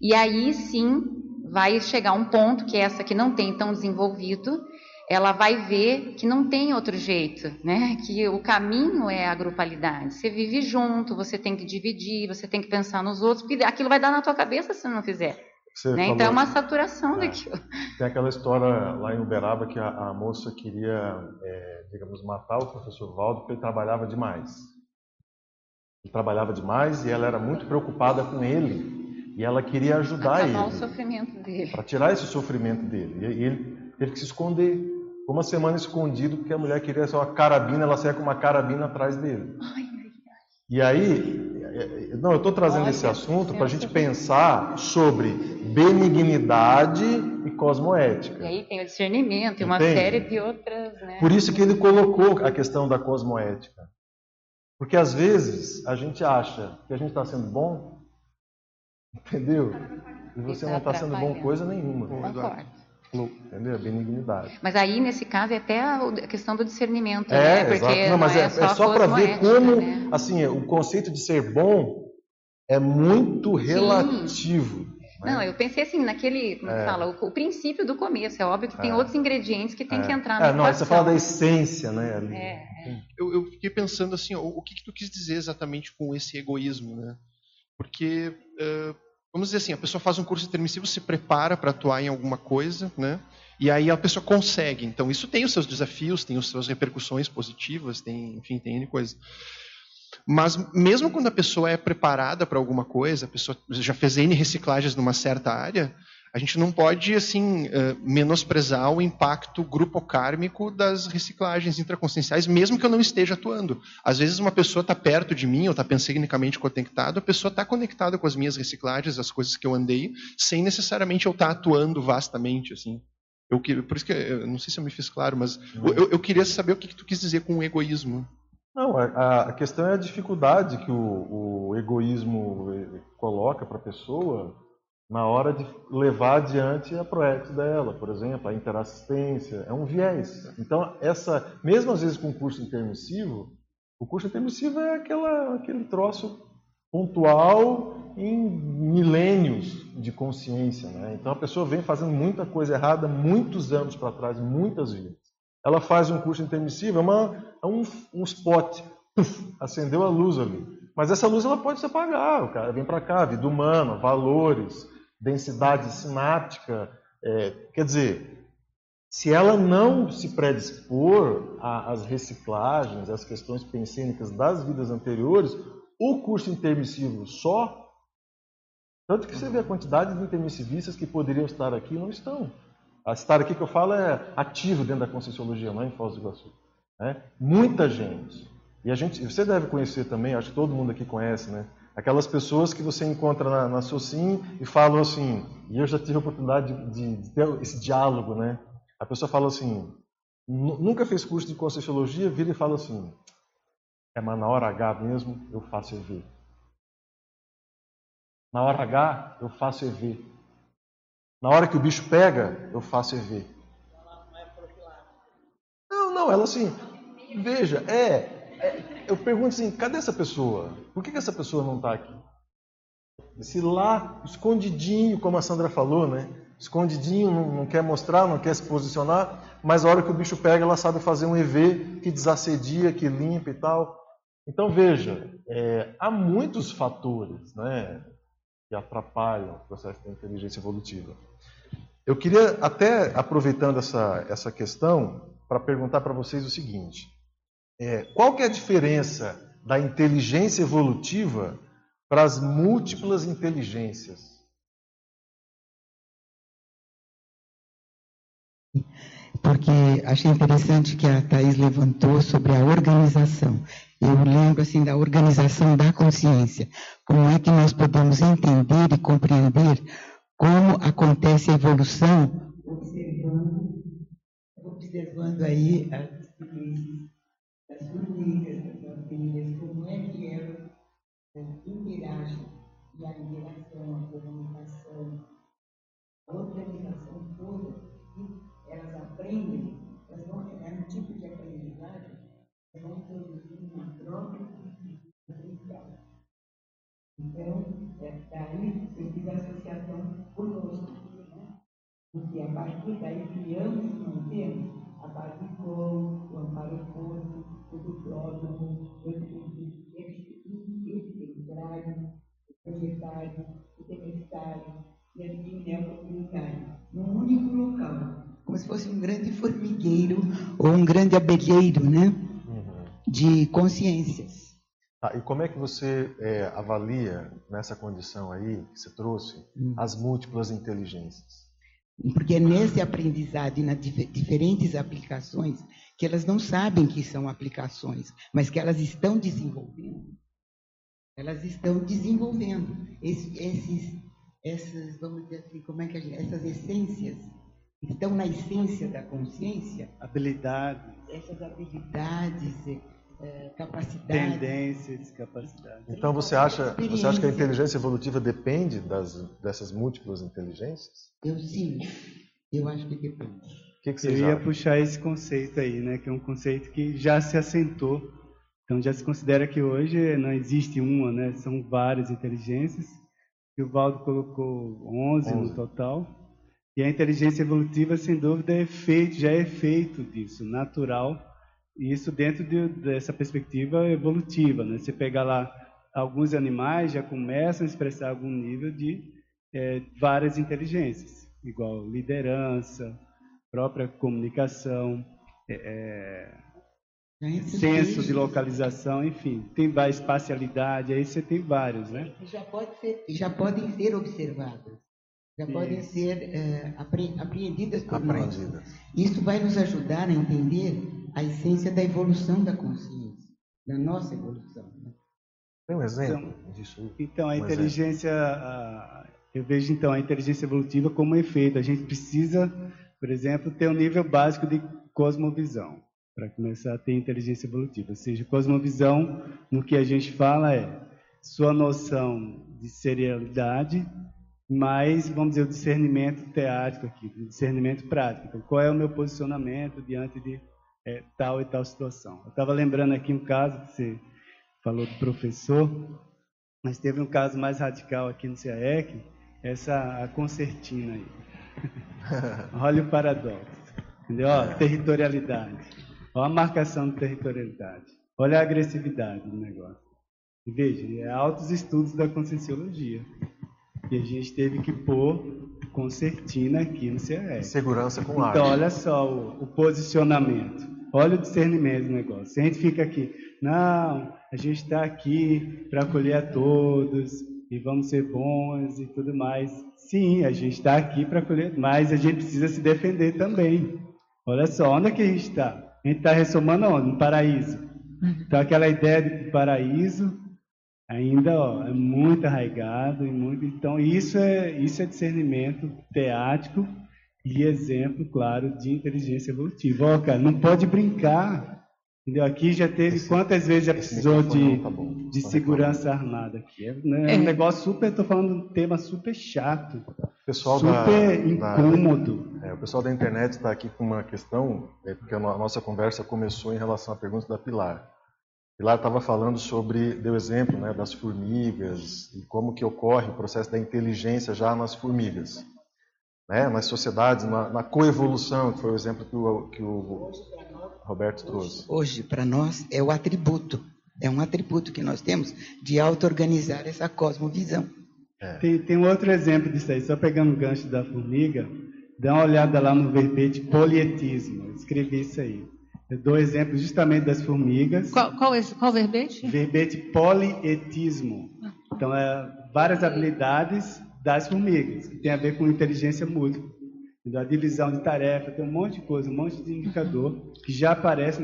E aí sim vai chegar um ponto que essa que não tem tão desenvolvido, ela vai ver que não tem outro jeito, né? Que o caminho é a grupalidade. Você vive junto, você tem que dividir, você tem que pensar nos outros, porque aquilo vai dar na tua cabeça se não fizer. Né? Então é uma saturação é. daquilo. Tem aquela história lá em Uberaba que a, a moça queria, é, digamos, matar o professor Valdo porque ele trabalhava demais. Ele trabalhava demais e ela era muito preocupada com ele. E ela queria ajudar Acabar ele. o sofrimento dele. Para tirar esse sofrimento dele. E ele teve que se esconder. Uma semana escondido porque a mulher queria só uma carabina, ela saia com uma carabina atrás dele. Ai, ai, ai. E aí, não, eu estou trazendo Olha, esse assunto para a gente pensa- pensar sobre benignidade e cosmoética. E aí tem o discernimento e uma Entende? série de outras, né? Por isso que ele colocou a questão da cosmoética. Porque às vezes a gente acha que a gente está sendo bom, entendeu? E você não está sendo bom coisa nenhuma. Concordo. Entendeu? Benignidade. Mas aí, nesse caso, é até a questão do discernimento, É, né? Porque exato. Não, mas não é, é só, é só para ver como, né? assim, o conceito de ser bom é muito relativo. né? Não, eu pensei assim, naquele, como É. fala, o, o princípio do começo. É óbvio que tem É. outros ingredientes que tem que É. entrar É, na não, você fala da essência, né? ali. É, Eu, eu fiquei pensando assim, ó, o que, que tu quis dizer exatamente com esse egoísmo, né? Porque, eh, vamos dizer assim, a pessoa faz um curso intermissivo, se prepara para atuar em alguma coisa, né? E aí a pessoa consegue. Então, isso tem os seus desafios, tem as suas repercussões positivas, tem, enfim, tem coisa. Mas mesmo quando a pessoa é preparada para alguma coisa, a pessoa já fez N reciclagens numa certa área, a gente não pode assim eh, menosprezar o impacto grupocármico das reciclagens intraconscienciais, mesmo que eu não esteja atuando. Às vezes uma pessoa está perto de mim, ou está pensignicamente conectado, a pessoa está conectada com as minhas reciclagens, as coisas que eu andei, sem necessariamente eu estar atuando vastamente assim. Eu, que- por isso que eu não sei se eu me fiz claro, mas eu, eu queria saber o que, que tu quis dizer com o egoísmo. Não, a, a questão é a dificuldade que o, o egoísmo eh, coloca para a pessoa na hora de levar adiante a projeto dela, por exemplo, a interassistência, é um viés. Então, essa, mesmo às vezes com o curso intermissivo, o curso intermissivo é aquela, aquele troço pontual em milênios de consciência. Né? Então, a pessoa vem fazendo muita coisa errada muitos anos para trás, muitas vidas. Ela faz um curso intermissivo, é, uma, é um, um spot, acendeu a luz ali. Mas essa luz ela pode se apagar, o cara vem para cá, vida humana, valores, densidade sináptica. é, quer dizer, se ela não se predispor às reciclagens, às questões pensênicas das vidas anteriores, o curso intermissivo só, tanto que você vê a quantidade de intermissivistas que poderiam estar aqui não estão. A estar aqui que eu falo é ativo dentro da Conscienciologia, não em Foz do Iguaçu. Né? Muita gente. E a gente, você deve conhecer também, acho que todo mundo aqui conhece, né? Aquelas pessoas que você encontra na, na Socin e falam assim, e eu já tive a oportunidade de, de, de ter esse diálogo, né? A pessoa fala assim, nunca fez curso de Conscienciologia, vira e fala assim, é, mas na hora H mesmo eu faço EV. Na hora H eu faço EV. Na hora que o bicho pega, eu faço EV. Não, não, ela assim, veja, é, é, eu pergunto assim, cadê essa pessoa? Por que, que essa pessoa não está aqui? Se lá, escondidinho, como a Sandra falou, né? Escondidinho, não, não, quer mostrar, não quer se posicionar, mas a hora que o bicho pega, ela sabe fazer um EV que desassedia, que limpa e tal. Então veja, é, há muitos fatores né, que atrapalham o processo da inteligência evolutiva. Eu queria até, aproveitando essa, essa questão, para perguntar para vocês o seguinte. É, qual que é a diferença da inteligência evolutiva para as múltiplas inteligências? Porque achei interessante que a Thais levantou sobre a organização. Eu lembro assim da organização da consciência. Como é que nós podemos entender e compreender como acontece a evolução observando, observando aí as das formigas, das abelhas, como é que elas interagem. E a interação, a comunicação, a organização toda, elas aprendem, elas vão, é um tipo de aprendizagem, elas vão produzir uma própria potencial. Então, é, daí eu fiz a associação conosco, né? porque a partir daí criamos e mantemos a base colo, o amparo corpo, do próximo, equilibrário, projetário, intermediário e a comunitário, num único local, como se fosse um grande formigueiro ou um grande abelheiro, né? Uhum. De consciências. Ah, e como é que você é, avalia nessa condição aí que você trouxe uhum. as múltiplas inteligências? Porque é nesse aprendizado e nas diferentes aplicações que elas não sabem que são aplicações, mas que elas estão desenvolvendo. Elas estão desenvolvendo esses, esses essas, vamos dizer assim, como é que gente, essas essências estão na essência da consciência. Habilidades. Essas habilidades, é, capacidades. Tendências, capacidades. Então você acha, você acha que a inteligência evolutiva depende das, dessas múltiplas inteligências? Eu sim, eu acho que depende que, que Eu ia puxar esse conceito aí, né, que é um conceito que já se assentou. Então já se considera que hoje não existe uma, né, são várias inteligências. E o Valdo colocou 11, 11. no total. E a inteligência evolutiva, sem dúvida, é feito, já é feito disso, natural. E isso dentro de, dessa perspectiva evolutiva. Né? Você pega lá alguns animais já começam a expressar algum nível de é, várias inteligências, igual liderança, própria comunicação, é, é senso de localização, enfim, tem várias espacialidade, aí você tem vários, né? Já, pode ser, já podem ser observadas, já Isso. podem ser é, apreendidas por Aprendidas. nós. Isso vai nos ajudar a entender a essência da evolução da consciência, da nossa evolução. Né? Tem um exemplo então, disso? Então, a um inteligência, a, eu vejo então a inteligência evolutiva como um efeito. A gente precisa por exemplo, ter um nível básico de cosmovisão, para começar a ter inteligência evolutiva. Ou seja, cosmovisão, no que a gente fala é sua noção de serialidade, mais, vamos dizer, o discernimento teático aqui, o discernimento prático. Então, qual é o meu posicionamento diante de é, tal e tal situação? Eu estava lembrando aqui um caso que você falou do professor, mas teve um caso mais radical aqui no CAEC, essa a concertina aí. Olha o paradoxo. Entendeu? Ó, territorialidade. Olha a marcação de territorialidade. Olha a agressividade do negócio. E veja, é altos estudos da conscienciologia. E a gente teve que pôr concertina aqui no CRE. Segurança com ar. Então, olha só o, o posicionamento. Olha o discernimento do negócio. A gente fica aqui, não, a gente está aqui para acolher a todos e vamos ser bons e tudo mais. Sim, a gente está aqui para acolher, mas a gente precisa se defender também. Olha só, onde é que a gente está? A gente está ressomando onde? No paraíso. Então, aquela ideia de paraíso ainda ó, é muito arraigado e muito. Então, isso é, isso é discernimento teático e exemplo, claro, de inteligência evolutiva. Ó, cara, não pode brincar. Entendeu? Aqui já teve esse, quantas vezes já precisou de, tá bom, de segurança armada aqui. É, né, é, um negócio super, estou falando de um tema super chato. Pessoal super da, incômodo. Da, é, o pessoal da internet está aqui com uma questão, é, porque a nossa conversa começou em relação à pergunta da Pilar. Pilar estava falando sobre, deu exemplo né, das formigas e como que ocorre o processo da inteligência já nas formigas né, nas sociedades, na, na coevolução, que foi o exemplo que o, que o Roberto trouxe. Hoje, para nós, é o atributo, é um atributo que nós temos de auto-organizar essa cosmovisão. É. Tem, tem um outro exemplo disso aí, só pegando o gancho da formiga, dá uma olhada lá no verbete polietismo, eu escrevi isso aí. Eu dou exemplo justamente das formigas. Qual, qual, qual verbete? Verbete polietismo. Então, é várias habilidades das formigas, que tem a ver com inteligência múltipla. A divisão de tarefa, tem um monte de coisa, um monte de indicador que já aparece.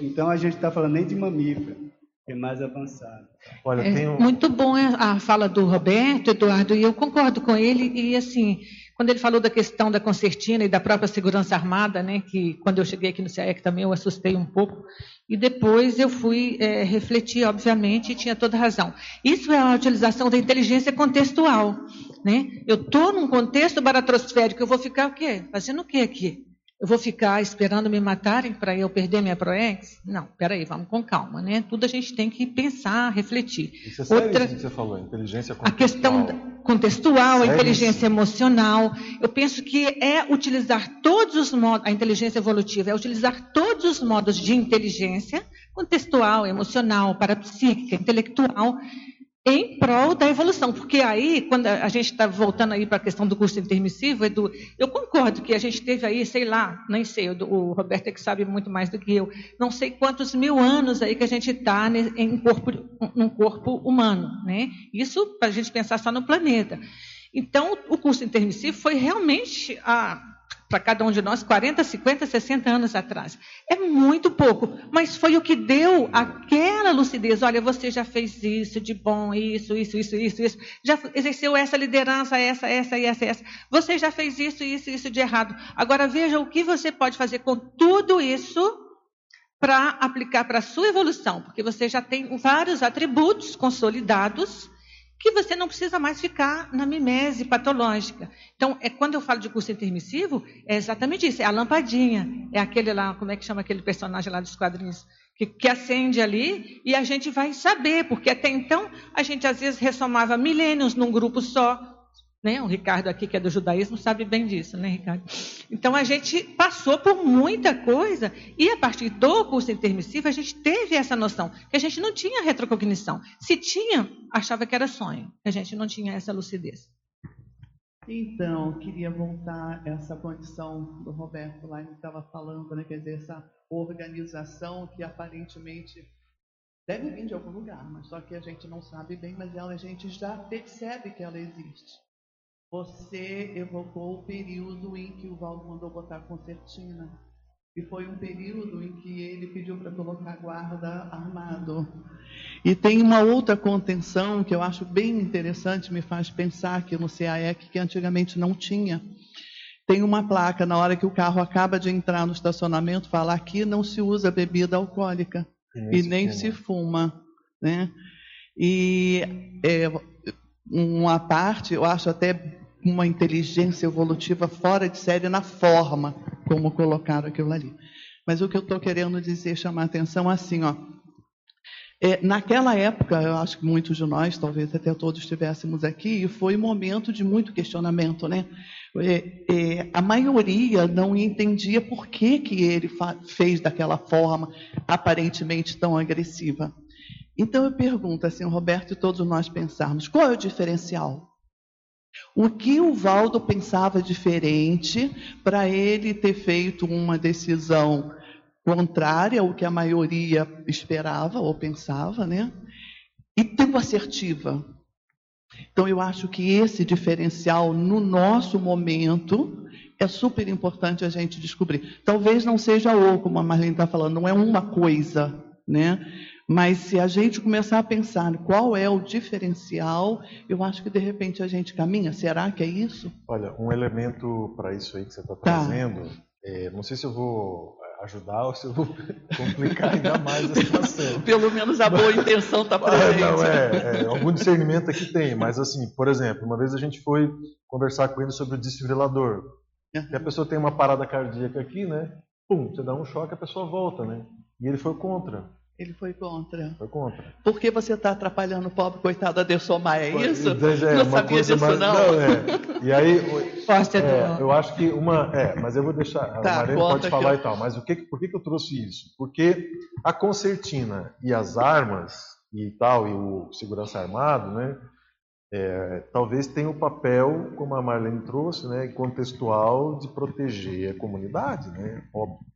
Então a gente está falando nem de mamífero, que é mais avançado. Olha, é, um... Muito bom a fala do Roberto, Eduardo, e eu concordo com ele. E assim, quando ele falou da questão da concertina e da própria segurança armada, né, que quando eu cheguei aqui no CIEC também eu assustei um pouco, e depois eu fui é, refletir, obviamente, e tinha toda razão. Isso é a utilização da inteligência contextual. Né? Eu estou num contexto baratrosférico, eu vou ficar o quê? Fazendo o quê aqui? Eu vou ficar esperando me matarem para eu perder minha ProEx? Não, peraí, vamos com calma, né? Tudo a gente tem que pensar, refletir. Isso é Outra, isso que você falou, inteligência contextual. A questão contextual, a inteligência emocional. Eu penso que é utilizar todos os modos, a inteligência evolutiva é utilizar todos os modos de inteligência contextual, emocional, parapsíquica, intelectual, em prol da evolução. Porque aí, quando a gente está voltando aí para a questão do curso intermissivo, Edu, eu concordo que a gente teve aí, sei lá, nem sei, o Roberto é que sabe muito mais do que eu, não sei quantos mil anos aí que a gente está em corpo, num corpo humano. Né? Isso para a gente pensar só no planeta. Então, o curso intermissivo foi realmente a para cada um de nós 40, 50, 60 anos atrás. É muito pouco, mas foi o que deu aquela lucidez. Olha, você já fez isso de bom, isso, isso, isso, isso, isso. Já exerceu essa liderança, essa, essa e essa, essa. Você já fez isso, isso, isso de errado. Agora veja o que você pode fazer com tudo isso para aplicar para a sua evolução, porque você já tem vários atributos consolidados que você não precisa mais ficar na mimese patológica. Então, é quando eu falo de curso intermissivo, é exatamente isso, é a lampadinha, é aquele lá, como é que chama aquele personagem lá dos quadrinhos, que, que acende ali e a gente vai saber, porque até então a gente às vezes ressomava milênios num grupo só, né? O Ricardo aqui, que é do judaísmo, sabe bem disso, né, Ricardo? Então, a gente passou por muita coisa e, a partir do curso intermissivo, a gente teve essa noção que a gente não tinha retrocognição. Se tinha, achava que era sonho. A gente não tinha essa lucidez. Então, queria voltar a essa condição do Roberto lá, que estava falando, né? quer dizer, essa organização que aparentemente deve vir de algum lugar, mas só que a gente não sabe bem, mas ela, a gente já percebe que ela existe. Você evocou o período em que o Valdo mandou botar concertina. E foi um período em que ele pediu para colocar guarda armado. E tem uma outra contenção que eu acho bem interessante, me faz pensar que no CAEC, que antigamente não tinha. Tem uma placa na hora que o carro acaba de entrar no estacionamento, fala aqui não se usa bebida alcoólica e, e nem se fuma. Né? E é, uma parte, eu acho até uma inteligência evolutiva fora de série na forma como colocaram aquilo ali. Mas o que eu estou querendo dizer, chamar atenção assim, ó. É, naquela época, eu acho que muitos de nós, talvez até todos estivéssemos aqui, foi um momento de muito questionamento, né? É, é, a maioria não entendia por que, que ele fez daquela forma aparentemente tão agressiva. Então eu pergunto assim, Roberto e todos nós pensarmos, qual é o diferencial? O que o Valdo pensava diferente para ele ter feito uma decisão contrária ao que a maioria esperava ou pensava, né? E tempo assertiva. Então, eu acho que esse diferencial no nosso momento é super importante a gente descobrir. Talvez não seja o, como a Marlene está falando, não é uma coisa, né? Mas se a gente começar a pensar qual é o diferencial, eu acho que de repente a gente caminha. Será que é isso? Olha, um elemento para isso aí que você está trazendo, tá. é, não sei se eu vou ajudar ou se eu vou complicar ainda mais a situação. Pelo menos a boa intenção está presente. não, é, é, algum discernimento aqui tem, mas assim, por exemplo, uma vez a gente foi conversar com ele sobre o desfibrilador. Uhum. Que a pessoa tem uma parada cardíaca aqui, né? Pum, você dá um choque, a pessoa volta, né? E ele foi contra. Ele foi contra. Foi contra. Porque você está atrapalhando o pobre coitado Aderson Maia, é isso? É, não sabia disso, mais, não. não é. E aí, é, eu acho que uma. É, mas eu vou deixar. Tá, a Mariana pode falar e tal. Mas o que, por que, que eu trouxe isso? Porque a concertina e as armas e tal, e o segurança armado, né? É, talvez tenha o papel, como a Marlene trouxe, né, contextual de proteger a comunidade, né? Óbvio.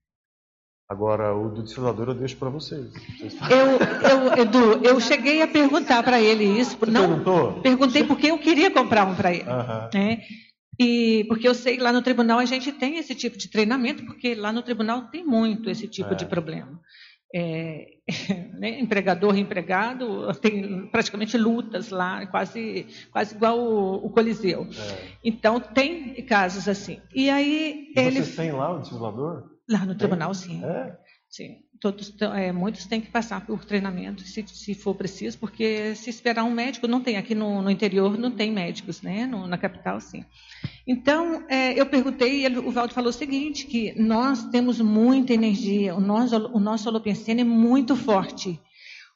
Agora, o do desfilador eu deixo para vocês. Eu, eu, Edu, eu cheguei a perguntar para ele isso. Você não, perguntou? Perguntei porque eu queria comprar um para ele. Uhum. Né? E porque eu sei que lá no tribunal a gente tem esse tipo de treinamento, porque lá no tribunal tem muito esse tipo é. de problema. É, né, empregador empregado tem praticamente lutas lá, quase, quase igual o, o Coliseu. É. Então tem casos assim. E aí e ele. Vocês têm lá o desfilador? Lá no tribunal, sim. É? Sim. Todos, é, muitos têm que passar por treinamento, se, se, for preciso, porque se esperar um médico, não tem. Aqui no, no interior não tem médicos, né? No, na capital, sim. Então, é, eu perguntei, e ele, o Valdo falou o seguinte, que nós temos muita energia, o nosso, o nosso holopensene é muito forte.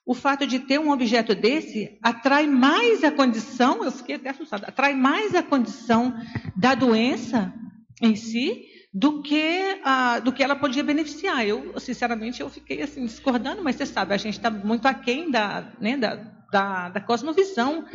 O fato de ter um objeto desse atrai mais a condição, eu fiquei até assustada, atrai mais a condição da doença em si do que, a, do que ela podia beneficiar. Eu, sinceramente, eu fiquei assim, discordando, mas você sabe, a gente está muito aquém da, né, da, da, da cosmovisão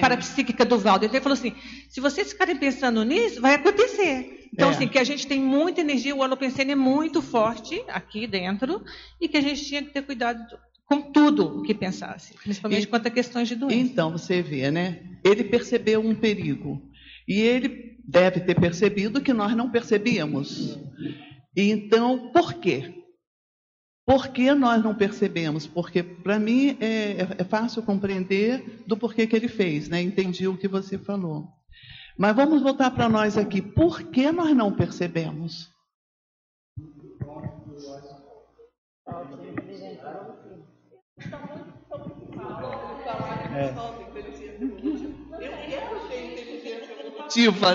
parapsíquica do Valdo. Ele falou assim, se vocês ficarem pensando nisso, vai acontecer. Então, é. assim, que a gente tem muita energia, o holopensene é muito forte aqui dentro, e que a gente tinha que ter cuidado com tudo o que pensasse, principalmente e, quanto a questões de doença. Então, você vê, né? Ele percebeu um perigo. E ele deve ter percebido que nós não percebíamos. E então, por quê? Por que nós não percebemos? Porque, para mim, é, é, fácil compreender do porquê que ele fez, né? Entendi o que você falou. Mas vamos voltar para nós aqui. Por que nós não percebemos? É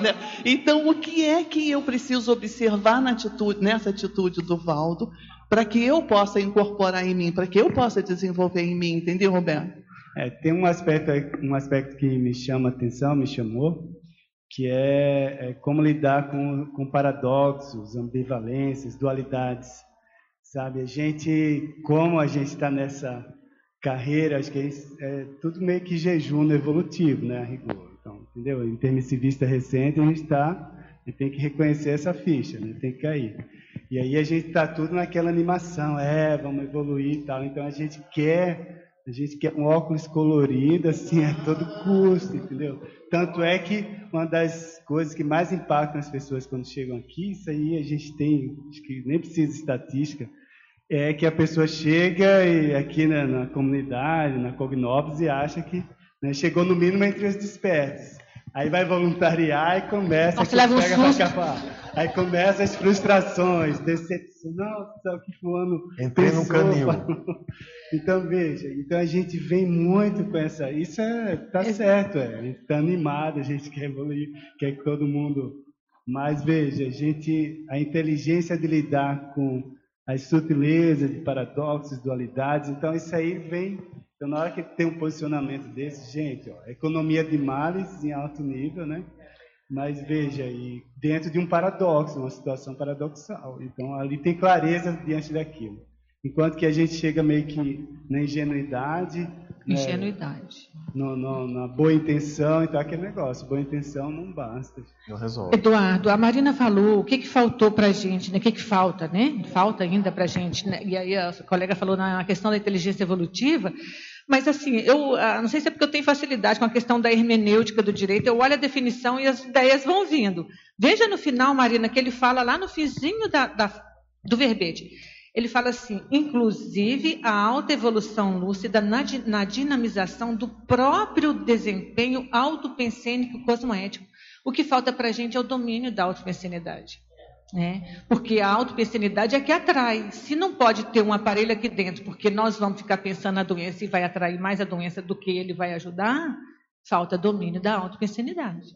né? Então, o que é que eu preciso observar atitude, nessa atitude do Valdo para que eu possa incorporar em mim, para que eu possa desenvolver em mim, entendeu, Roberto? É, tem um aspecto, um aspecto que me chama atenção, me chamou, que é, é como lidar com, com paradoxos, ambivalências, dualidades, sabe? A gente, como a gente está nessa carreira, acho que é, é tudo meio que jejum evolutivo, né, a rigor. Entendeu? Intermissivista recente, a gente está, e tem que reconhecer essa ficha, né? tem que cair. E aí a gente está tudo naquela animação, é, vamos evoluir e tal. Então a gente quer, a gente quer um óculos colorido, assim, a todo custo, entendeu? Tanto é que uma das coisas que mais impactam as pessoas quando chegam aqui, isso aí a gente tem, acho que nem precisa de estatística, é que a pessoa chega e aqui na, na comunidade, na Cognobis, e acha que né? Chegou no mínimo entre os despertos. Aí vai voluntariar e começa Nossa, leva um susto. Aí começa as frustrações, decepção. Nossa, que fulano. Entrei no canil. então, veja, então a gente vem muito com essa. Isso é, tá certo, é. A gente está animado, a gente quer evoluir, quer que todo mundo. Mas veja, a gente. A inteligência de lidar com as sutilezas de paradoxos, dualidades, então isso aí vem então, na hora que tem um posicionamento desse, gente, ó, economia de males em alto nível, né? Mas veja, e dentro de um paradoxo, uma situação paradoxal. Então, ali tem clareza diante daquilo. Enquanto que a gente chega meio que na ingenuidade. Ingenuidade. Né? no, no, na boa intenção, então aquele negócio, boa intenção não basta. Não resolve. Eduardo, a Marina falou o que, que faltou para a gente, né? o que, que falta, né? Falta ainda para a gente. Né? E aí a colega falou na questão da inteligência evolutiva, mas assim, eu ah, não sei se é porque eu tenho facilidade com a questão da hermenêutica do direito, eu olho a definição e as ideias vão vindo. Veja no final, Marina, que ele fala lá no finzinho da, da, do verbete. Ele fala assim, inclusive a alta evolução lúcida na, na dinamização do próprio desempenho autopensênico cosmoético. O que falta para a gente é o domínio da autopensenidade. Né? Porque a autopensenidade é que atrai. Se não pode ter um aparelho aqui dentro, porque nós vamos ficar pensando na doença e vai atrair mais a doença do que ele vai ajudar, falta domínio da autopensenidade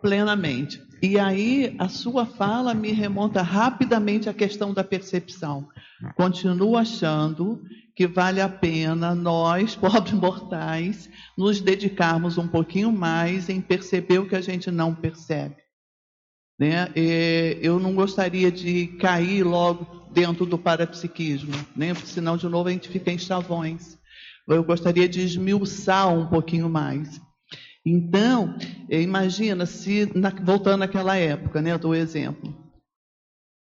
plenamente. E aí a sua fala me remonta rapidamente à questão da percepção. Continuo achando que vale a pena nós, pobres mortais, nos dedicarmos um pouquinho mais em perceber o que a gente não percebe. Né? eu não gostaria de cair logo dentro do parapsiquismo, né? porque senão de novo a gente fica em chavões. Eu gostaria de esmiuçar um pouquinho mais. Então, eh, imagina se, voltando àquela época, né, do exemplo,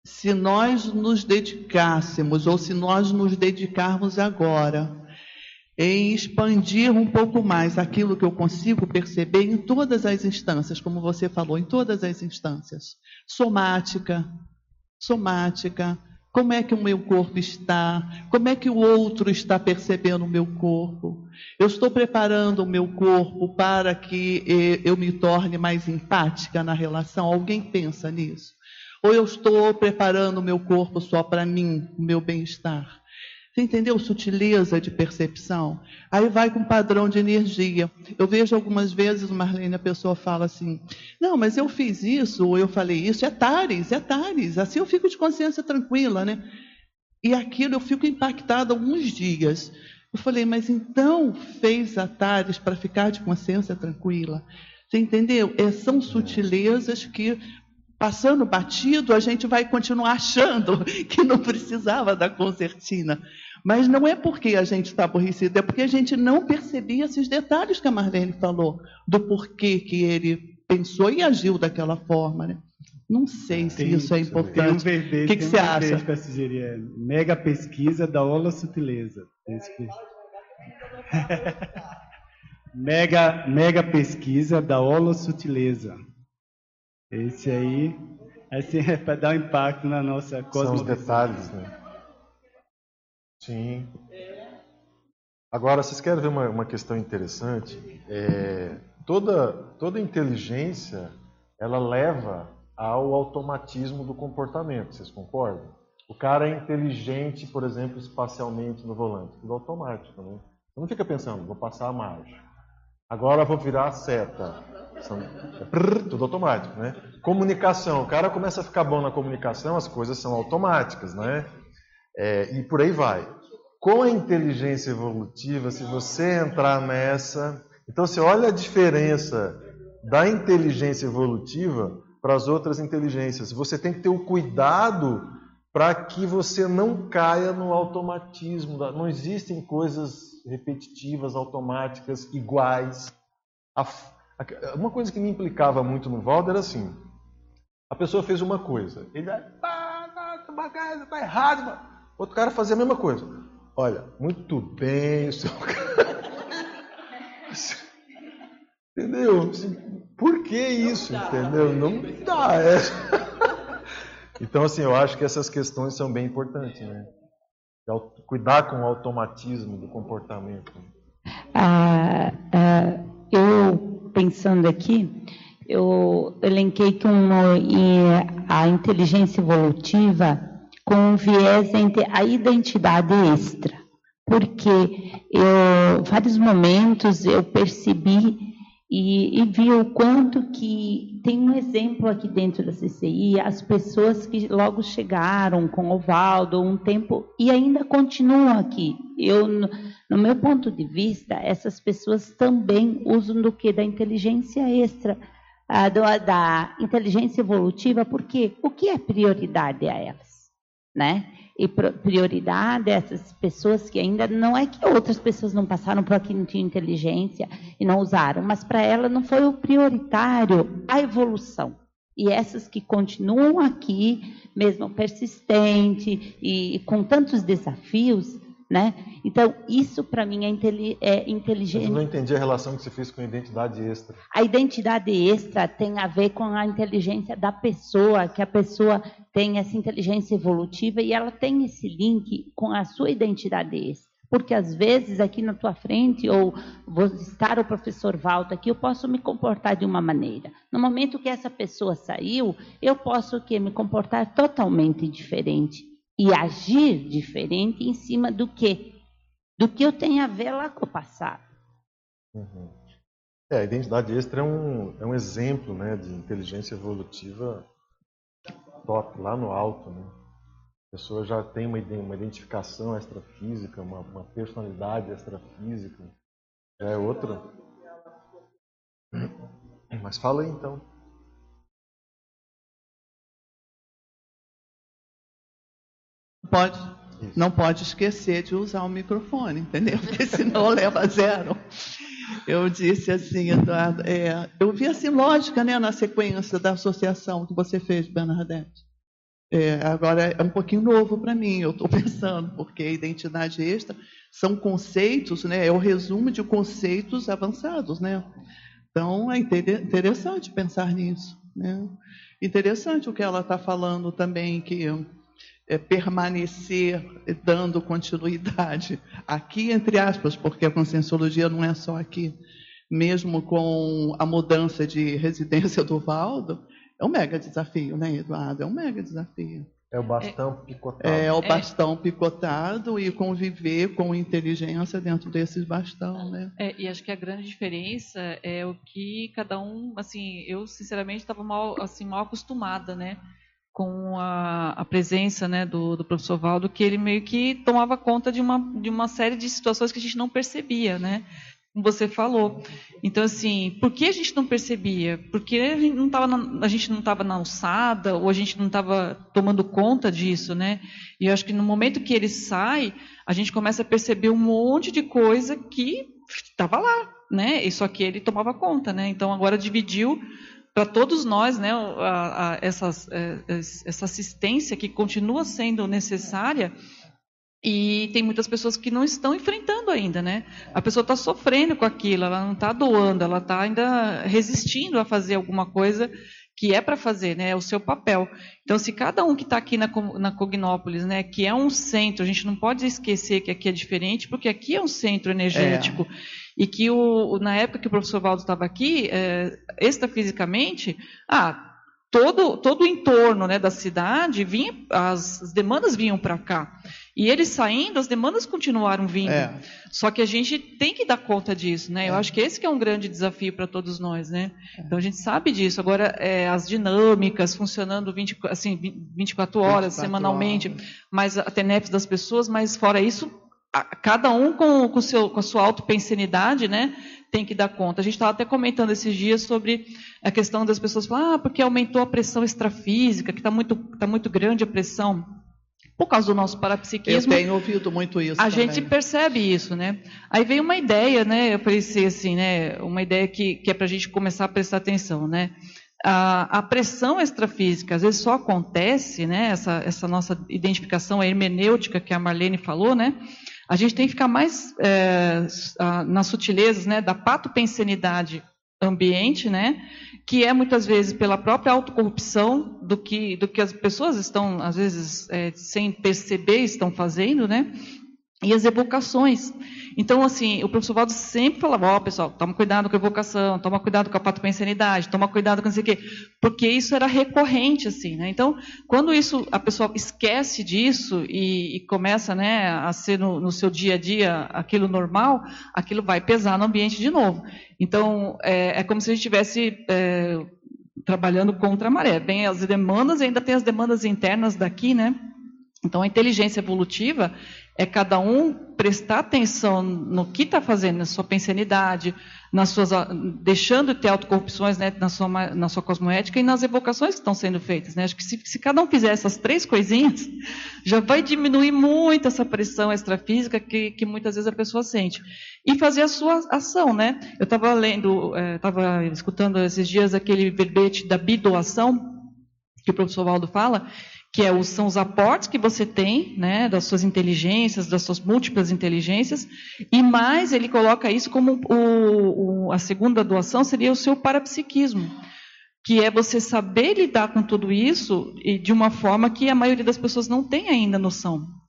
se nós nos dedicássemos, ou se nós nos dedicarmos agora, em expandir um pouco mais aquilo que eu consigo perceber em todas as instâncias, como você falou, em todas as instâncias. Somática, somática, como é que o meu corpo está? Como é que o outro está percebendo o meu corpo? Eu estou preparando o meu corpo para que eh, eu me torne mais empática na relação? Alguém pensa nisso? Ou eu estou preparando o meu corpo só para mim, o meu bem-estar? Você entendeu? Sutileza de percepção. Aí vai com padrão de energia. Eu vejo algumas vezes, Marlene, a pessoa fala assim: Não, mas eu fiz isso, ou eu falei isso. É Tares, é Tares. Assim eu fico de consciência tranquila, né? E aquilo eu fico impactada alguns dias. Eu falei, mas então fez a Tares para ficar de consciência tranquila? Você entendeu? É, são sutilezas que passando batido, a gente vai continuar achando que não precisava da concertina. Mas não é porque a gente está aborrecido, é porque a gente não percebia esses detalhes que a Marlene falou, do porquê que ele pensou e agiu daquela forma. Né? Não sei se tem, isso é importante. Tem um o que, que você um acha? Para sugerir, é mega pesquisa da Ola Sutileza. mega, mega pesquisa da Ola Sutileza. Esse aí, assim, é para dar um impacto na nossa cosmovisão. São os detalhes, né? Sim. Agora, vocês querem ver uma, uma questão interessante? É, toda, toda inteligência, ela leva ao automatismo do comportamento, vocês concordam? O cara é inteligente, por exemplo, espacialmente no volante, tudo automático, né? Você não fica pensando, vou passar a marcha. Agora vou virar a seta. É tudo automático, né? Comunicação. O cara começa a ficar bom na comunicação, as coisas são automáticas, né? É, e por aí vai. Com a inteligência evolutiva, se você entrar nessa. Então, você olha a diferença da inteligência evolutiva para as outras inteligências. Você tem que ter o cuidado para que você não caia no automatismo. Não existem coisas repetitivas, automáticas, iguais. Uma coisa que me implicava muito no Valdo era assim: a pessoa fez uma coisa, ele vai, tá, tá, tá errado, outro cara fazia a mesma coisa. Olha, muito bem, o seu Entendeu? Assim, por que isso? Entendeu? Não dá. É. Então, assim, eu acho que essas questões são bem importantes, né? Cuidar com o automatismo do comportamento. Ah, ah, eu, pensando aqui, eu elenquei que a inteligência evolutiva com viés entre a identidade extra, porque eu, vários momentos eu percebi e, e vi o quanto que tem um exemplo aqui dentro da CCI, as pessoas que logo chegaram com o Valdo um tempo e ainda continuam aqui. Eu, no meu ponto de vista, essas pessoas também usam do que da inteligência extra, da inteligência evolutiva, porque o que é prioridade a elas? Né? E prioridade dessas pessoas que ainda não é que outras pessoas não passaram por aqui, não tinham inteligência e não usaram, mas para ela não foi o prioritário a evolução. E essas que continuam aqui, mesmo persistente e com tantos desafios, né? Então, isso para mim é, inteli é inteligente. Eu não entendi a relação que você fez com a identidade extra. A identidade extra tem a ver com a inteligência da pessoa, que a pessoa tem essa inteligência evolutiva e ela tem esse link com a sua identidade extra. Porque às vezes aqui na tua frente, ou vou estar o professor Valdo aqui, eu posso me comportar de uma maneira. No momento que essa pessoa saiu, eu posso que me comportar totalmente diferente e agir diferente em cima do que? Do que eu tenho a ver lá com o passado. Uhum. É, a identidade extra é um, é um exemplo né, de inteligência evolutiva top, lá no alto. Né? A pessoa já tem uma, uma identificação extrafísica, uma, uma personalidade extrafísica. Já é outra. Mas fala aí então. Pode, não pode esquecer de usar o microfone, entendeu? Porque senão leva zero. Eu disse assim, Eduardo, é, eu vi assim lógica né, na sequência da associação que você fez, Bernadette. É, agora é um pouquinho novo para mim, eu estou pensando, porque identidade extra são conceitos, né, é o resumo de conceitos avançados. Né? Então é interessante pensar nisso. Né? Interessante o que ela está falando também, que é, permanecer dando continuidade aqui, entre aspas, porque a conscienciologia não é só aqui, mesmo com a mudança de residência do Valdo, é um mega desafio, né, Eduardo? É um mega desafio. É o bastão picotado. É, é o bastão é. picotado e conviver com inteligência dentro desses bastão, né? É, e acho que a grande diferença é o que cada um, assim, eu sinceramente estava mal, assim, mal acostumada, né? Com a, a presença né, do, do, professor Valdo, que ele meio que tomava conta de uma, de uma série de situações que a gente não percebia, né? Como você falou. Então, assim, por que a gente não percebia? Porque a gente não estava na, na alçada, ou a gente não estava tomando conta disso, né? E eu acho que no momento que ele sai, a gente começa a perceber um monte de coisa que estava lá, né? E só que ele tomava conta, né? Então, agora dividiu para todos nós, né, a, a, essas, é, essa assistência que continua sendo necessária e tem muitas pessoas que não estão enfrentando ainda, né? A pessoa está sofrendo com aquilo, ela não está doando, ela está ainda resistindo a fazer alguma coisa que é para fazer, né? É o seu papel. Então, se cada um que está aqui na, na Cognópolis, né, que é um centro, a gente não pode esquecer que aqui é diferente, porque aqui é um centro energético. É e que o, na época que o professor Valdo estava aqui, é, extrafisicamente, ah, todo, todo o entorno né, da cidade, vinha, as, as demandas vinham para cá. E eles saindo, as demandas continuaram vindo. É. Só que a gente tem que dar conta disso, né? É. Eu acho que esse que é um grande desafio para todos nós, né? É. Então a gente sabe disso. Agora, é, as dinâmicas funcionando 20, assim, 24 horas 24 semanalmente, horas. mais a TENEPS das pessoas, mas fora isso, cada um com, com, seu, com a sua autopensenidade, né, tem que dar conta. A gente estava até comentando esses dias sobre a questão das pessoas falar, ah, porque aumentou a pressão extrafísica, que está muito, tá muito grande a pressão. Por causa do nosso parapsiquismo. Eu tenho ouvido muito isso. A também. gente percebe isso, né? Aí veio uma ideia, né? Eu pensei assim, né? Uma ideia que, que é para a gente começar a prestar atenção, né? A, a, pressão extrafísica às vezes só acontece, né? Essa, essa nossa identificação a hermenêutica que a Marlene falou, né? A gente tem que ficar mais é, nas sutilezas né, da patopensenidade ambiente, né, que é muitas vezes pela própria autocorrupção do que, do que as pessoas estão, às vezes, é, sem perceber, estão fazendo, né, e as evocações. Então, assim, o professor Valdo sempre falava, ó, oh, pessoal, toma cuidado com a evocação, toma cuidado com a patopensenidade, toma cuidado com não sei o quê, porque isso era recorrente, assim, né? Então, quando isso, a pessoa esquece disso e, e começa, né, a ser no, no, seu dia a dia aquilo normal, aquilo vai pesar no ambiente de novo. Então, é, é como se a gente estivesse é, trabalhando contra a maré. Bem, as demandas, ainda tem as demandas internas daqui, né? Então, a inteligência evolutiva, É cada um prestar atenção no que está fazendo, na sua pensanidade, nas suas, deixando de ter autocorrupções né, na, sua, na sua cosmoética e nas evocações que estão sendo feitas. Né? Acho que se, se, cada um fizer essas três coisinhas, já vai diminuir muito essa pressão extrafísica que, que muitas vezes a pessoa sente. E fazer a sua ação. Né? Eu estava lendo, estava é, escutando esses dias aquele verbete da bidoação, que o professor Waldo fala, que é, são os aportes que você tem, né, das suas inteligências, das suas múltiplas inteligências, e mais ele coloca isso como o, o, a segunda doação seria o seu parapsiquismo, que é você saber lidar com tudo isso e de uma forma que a maioria das pessoas não tem ainda noção.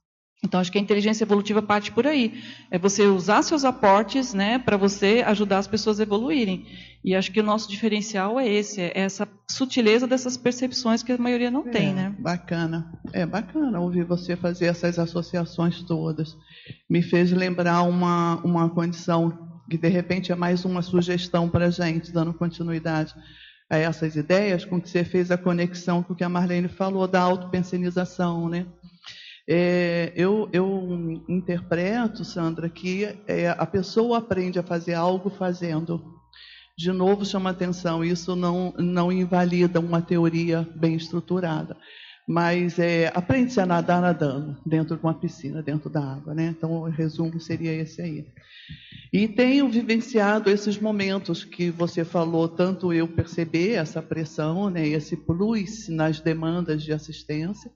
Então, acho que a inteligência evolutiva parte por aí. É você usar seus aportes né, para você ajudar as pessoas a evoluírem. E acho que o nosso diferencial é esse, é essa sutileza dessas percepções que a maioria não é, tem. Né? Bacana. É bacana ouvir você fazer essas associações todas. Me fez lembrar uma, uma condição que, de repente, é mais uma sugestão para a gente, dando continuidade a essas ideias, com que você fez a conexão com o que a Marlene falou da autopensenização, né? É, eu, eu, interpreto, Sandra, que é, a pessoa aprende a fazer algo fazendo. De novo, chama atenção, isso não, não invalida uma teoria bem estruturada, mas é, aprende-se a nadar nadando, dentro de uma piscina, dentro da água. Né? Então, o resumo seria esse aí. E tenho vivenciado esses momentos que você falou, tanto eu perceber essa pressão, né, esse plus nas demandas de assistência,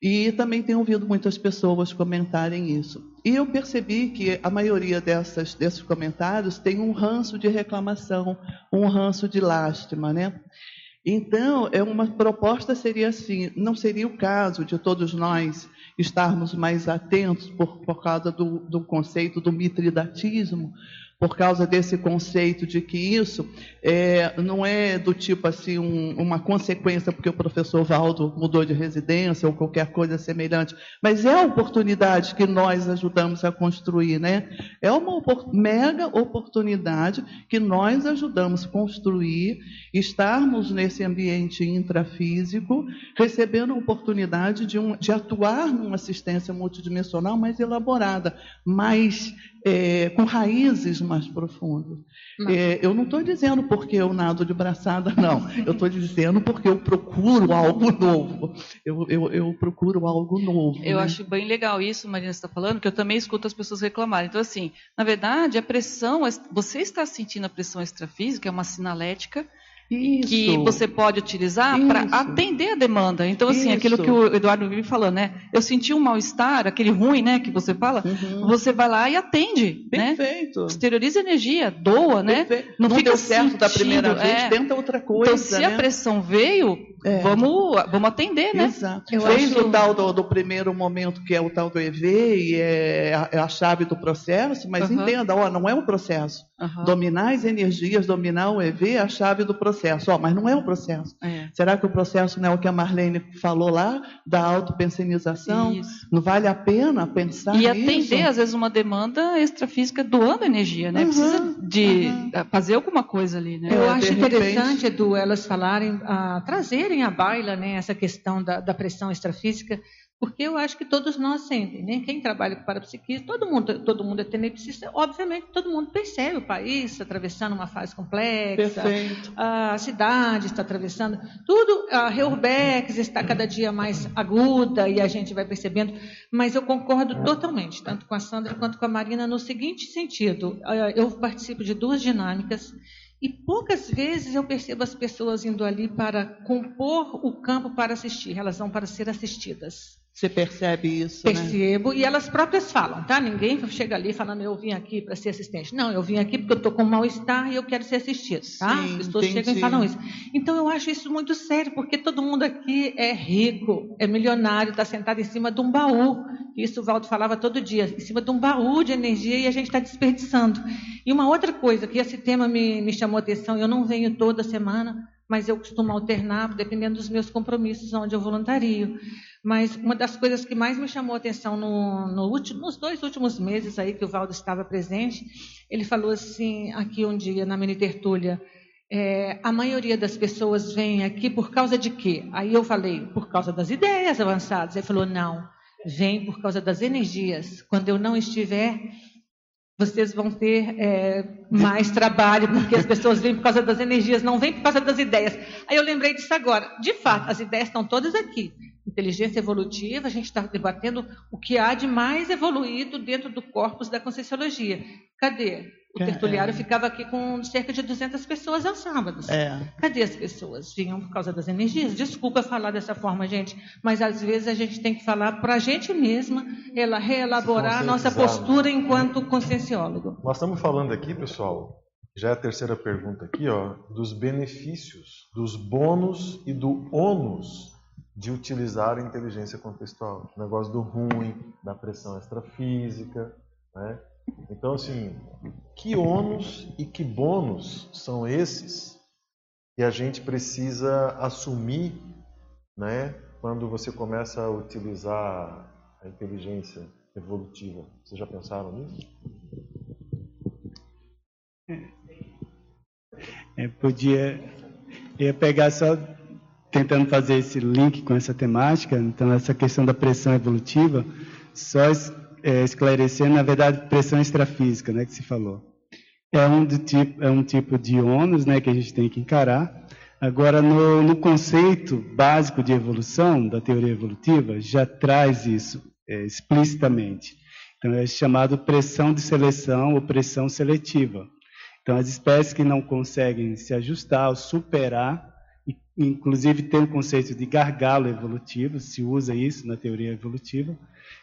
e também tenho ouvido muitas pessoas comentarem isso. E eu percebi que a maioria dessas, desses comentários tem um ranço de reclamação, um ranço de lástima, né? Então, é uma proposta seria assim: não seria o caso de todos nós estarmos mais atentos por, por causa do, do conceito do mitridatismo, por causa desse conceito de que isso é, não é do tipo assim um, uma consequência porque o professor Valdo mudou de residência ou qualquer coisa semelhante, mas é a oportunidade que nós ajudamos a construir, né? É uma mega oportunidade que nós ajudamos a construir, estarmos nesse ambiente intrafísico, recebendo a oportunidade de, um, de atuar numa assistência multidimensional mais elaborada, mais é, com raízes mais profundas. É, eu não estou dizendo porque eu nado de braçada, não. Eu estou dizendo porque eu procuro algo novo. Eu, eu, eu procuro algo novo. Eu né? acho bem legal isso, Marina, está falando, que eu também escuto as pessoas reclamarem. Então, assim, na verdade, a pressão, você está sentindo a pressão extrafísica, é uma sinalética isso. que você pode utilizar para atender a demanda. Então, assim, Isso. aquilo que o Eduardo vive falando, né? Eu senti um mal-estar, aquele ruim, né, que você fala, uhum. você vai lá e atende, né? Perfeito. né? Exterioriza energia, doa, né? Não, Não fica deu certo sentindo, da primeira vez, é. tenta outra coisa, Então, se né? a pressão veio, é. vamos, vamos atender, né? Exato. Eu Fez acho... o tal do, do, primeiro momento, que é o tal do EV, e é a, é a chave do processo, mas uhum. entenda, ó, não é um processo. Uhum. Dominar as energias, dominar o EV é a chave do processo. Ó, mas não é o processo. É. Será que o processo não é o que a Marlene falou lá, da autopensenização? Isso. Não vale a pena pensar E atender, às vezes, uma demanda extrafísica doando energia, né? Uhum. Precisa de uhum. fazer alguma coisa ali, né? Eu é, acho interessante, Edu, elas falarem, uh, trazerem à baila né, essa questão da, da pressão extrafísica, porque eu acho que todos nós sentem, né? Quem trabalha com parapsiquismo, todo mundo, todo mundo é tenepsista, obviamente todo mundo percebe o país atravessando uma fase complexa, Perfeito. a cidade está atravessando, tudo, a Reurbex está cada dia mais aguda e a gente vai percebendo, mas eu concordo totalmente, tanto com a Sandra quanto com a Marina, no seguinte sentido, ah, eu participo de duas dinâmicas e poucas vezes eu percebo as pessoas indo ali para compor o campo para assistir, elas vão para ser assistidas. Você percebe isso? Né? Percebo, né? e elas próprias falam, tá? Ninguém chega ali falando, eu vim aqui para ser assistente. Não, eu vim aqui porque eu estou com mal-estar e eu quero ser assistido, tá? Sim, As pessoas entendi. chegam e falam isso. Então eu acho isso muito sério, porque todo mundo aqui é rico, é milionário, está sentado em cima de um baú. Isso o Valdo falava todo dia, em cima de um baú de energia e a gente está desperdiçando. E uma outra coisa, que esse tema me, me chamou a atenção, eu não venho toda semana, mas eu costumo alternar, dependendo dos meus compromissos, onde eu voluntario. Mas uma das coisas que mais me chamou a atenção no, no último, nos dois últimos meses aí que o Valdo estava presente, ele falou assim, aqui um dia na mini tertúlia, é, a maioria das pessoas vem aqui por causa de quê? Aí eu falei, por causa das ideias avançadas. Ele falou, não, vem por causa das energias. Quando eu não estiver, vocês vão ter é, mais trabalho, porque as pessoas vêm por causa das energias, não vêm por causa das ideias. Aí eu lembrei disso agora. De fato, as ideias estão todas aqui. Inteligência evolutiva, a gente está debatendo o que há de mais evoluído dentro do corpus da Conscienciologia. Cadê? O tertuliário é. ficava aqui com cerca de 200 pessoas aos sábados. É. Cadê as pessoas? Vinham por causa das energias? Desculpa falar dessa forma, gente, mas às vezes a gente tem que falar para a gente mesma, ela reelaborar a nossa postura enquanto conscienciólogo. Nós estamos falando aqui, pessoal, já é a terceira pergunta aqui, ó, dos benefícios, dos bônus e do ônus de utilizar a inteligência contextual. O negócio do ruim, da pressão extrafísica, né? Então, assim, que ônus e que bônus são esses que a gente precisa assumir, né, quando você começa a utilizar a inteligência evolutiva? Vocês já pensaram nisso? É, podia ia pegar só tentando fazer esse link com essa temática, então essa questão da pressão evolutiva, só é, esclarecer, na verdade, pressão extrafísica, né, que se falou. É um, tipo, é um tipo de ônus né, que a gente tem que encarar. Agora, no, no conceito básico de evolução, da teoria evolutiva, já traz isso é, explicitamente. Então, é chamado pressão de seleção ou pressão seletiva. Então, as espécies que não conseguem se ajustar ou superar, inclusive tem o conceito de gargalo evolutivo, se usa isso na teoria evolutiva,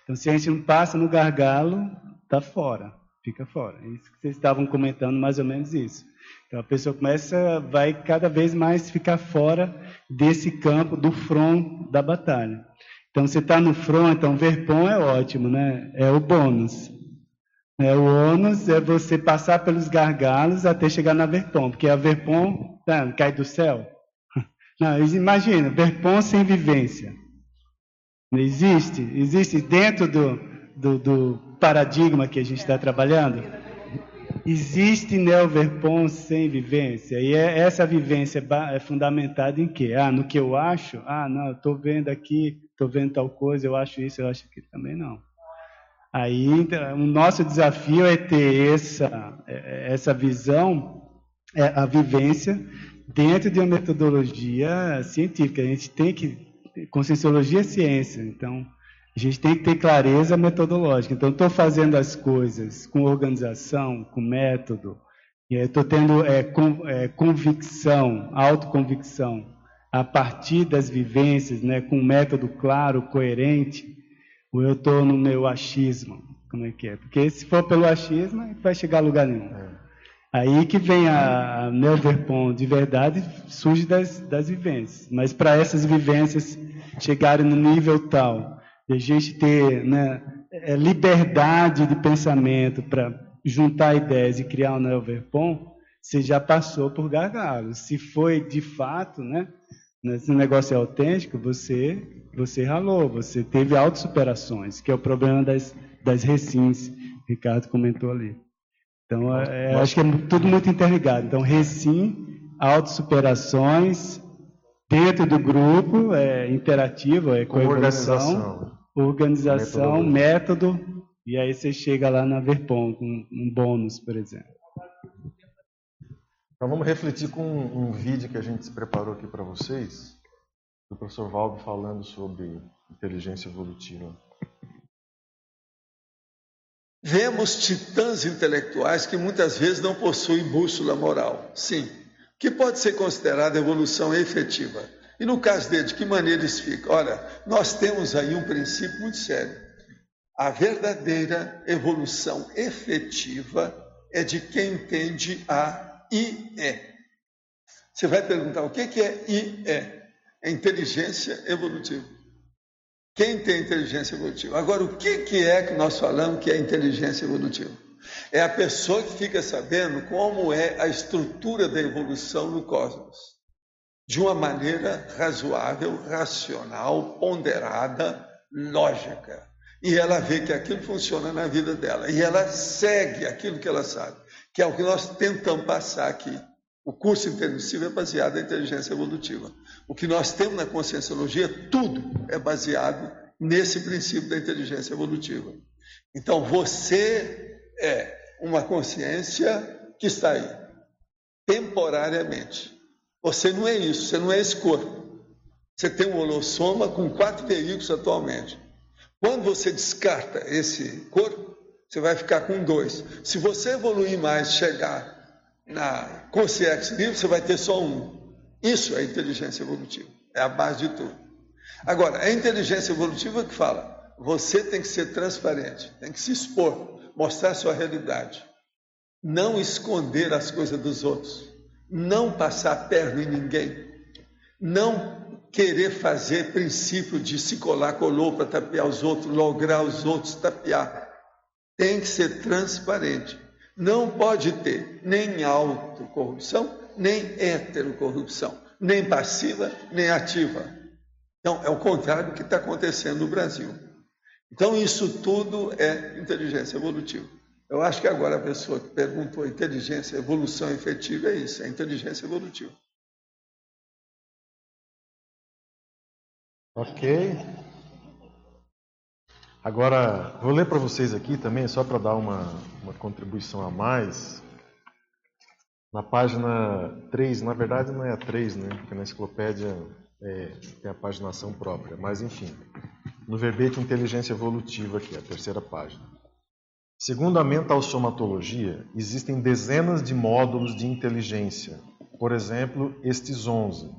então, se a gente não passa no gargalo, está fora, fica fora. É isso que vocês estavam comentando, mais ou menos isso. Então, a pessoa começa, vai cada vez mais ficar fora desse campo, do front da batalha. Então, você está no front, então verpom é ótimo, né? É o bônus. É, o ônus é você passar pelos gargalos até chegar na verpom, porque a verpom tá, cai do céu. Não, imagina, verpom sem vivência. Não existe? Existe dentro do, do, do paradigma que a gente está trabalhando? Existe neoverpon sem vivência. E é, essa vivência é fundamentada em quê? Ah, no que eu acho? Ah, não, estou vendo aqui, estou vendo tal coisa, eu acho isso, eu acho aquilo. Também não. Aí, então, o nosso desafio é ter essa, essa visão, é, a vivência, dentro de uma metodologia científica. A gente tem que Conscienciologia é ciência, então a gente tem que ter clareza metodológica. Então, estou fazendo as coisas com organização, com método, estou tendo é, com, é, convicção, autoconvicção, a partir das vivências, né, com um método claro, coerente, ou eu estou no meu achismo? Como é que é? Porque se for pelo achismo, vai chegar a lugar nenhum. É. Aí que vem a, a Melverpon de verdade, surge das, das vivências. Mas para essas vivências chegarem no nível tal, de a gente ter né, é, liberdade de pensamento para juntar ideias e criar um Melverpon, você já passou por gargalos. Se foi de fato, né, esse negócio é autêntico, você, você ralou, você teve autossuperações, que é o problema das, das recins, Ricardo comentou ali. Então, é, acho que é tudo muito interligado. Então, recim, autossuperações, dentro do grupo, é, interativo, é coevolução, organização, organização método, e aí você chega lá na Verpom, com um bônus, por exemplo. Então, vamos refletir com um, um vídeo que a gente preparou aqui para vocês, do professor Valdo falando sobre inteligência evolutiva. Vemos titãs intelectuais que muitas vezes não possuem bússola moral. Sim, que pode ser considerada evolução efetiva. E no caso dele, de que maneira isso fica? Olha, nós temos aí um princípio muito sério. A verdadeira evolução efetiva é de quem entende a IE. Você vai perguntar o que é IE? É inteligência evolutiva. Quem tem inteligência evolutiva? Agora, o que, que é que nós falamos que é inteligência evolutiva? É a pessoa que fica sabendo como é a estrutura da evolução no cosmos, de uma maneira razoável, racional, ponderada, lógica. E ela vê que aquilo funciona na vida dela. E ela segue aquilo que ela sabe, que é o que nós tentamos passar aqui. O curso intermissivo é baseado na inteligência evolutiva. O que nós temos na conscienciologia, tudo é baseado nesse princípio da inteligência evolutiva. Então, você é uma consciência que está aí, temporariamente. Você não é isso, você não é esse corpo. Você tem um holossoma com quatro veículos atualmente. Quando você descarta esse corpo, você vai ficar com dois. Se você evoluir mais, chegar na consciência livre, você vai ter só um. Isso é inteligência evolutiva, é a base de tudo. Agora, é a inteligência evolutiva que fala: você tem que ser transparente, tem que se expor, mostrar a sua realidade. Não esconder as coisas dos outros, não passar perna em ninguém, não querer fazer princípio de se colar, colou para tapear os outros, lograr os outros, tapear. Tem que ser transparente. Não pode ter nem autocorrupção, nem heterocorrupção, nem passiva, nem ativa. Então, é o contrário do que está acontecendo no Brasil. Então, isso tudo é inteligência evolutiva. Eu acho que agora a pessoa que perguntou inteligência, evolução efetiva é isso, é inteligência evolutiva. Ok. Agora, vou ler para vocês aqui também, só para dar uma, uma contribuição a mais. Na página 3, na verdade não é a 3, né? Porque na enciclopédia é, tem a paginação própria, mas enfim. No verbete inteligência evolutiva aqui, a terceira página. Segundo a mental-somatologia, existem dezenas de módulos de inteligência. Por exemplo, estes 11: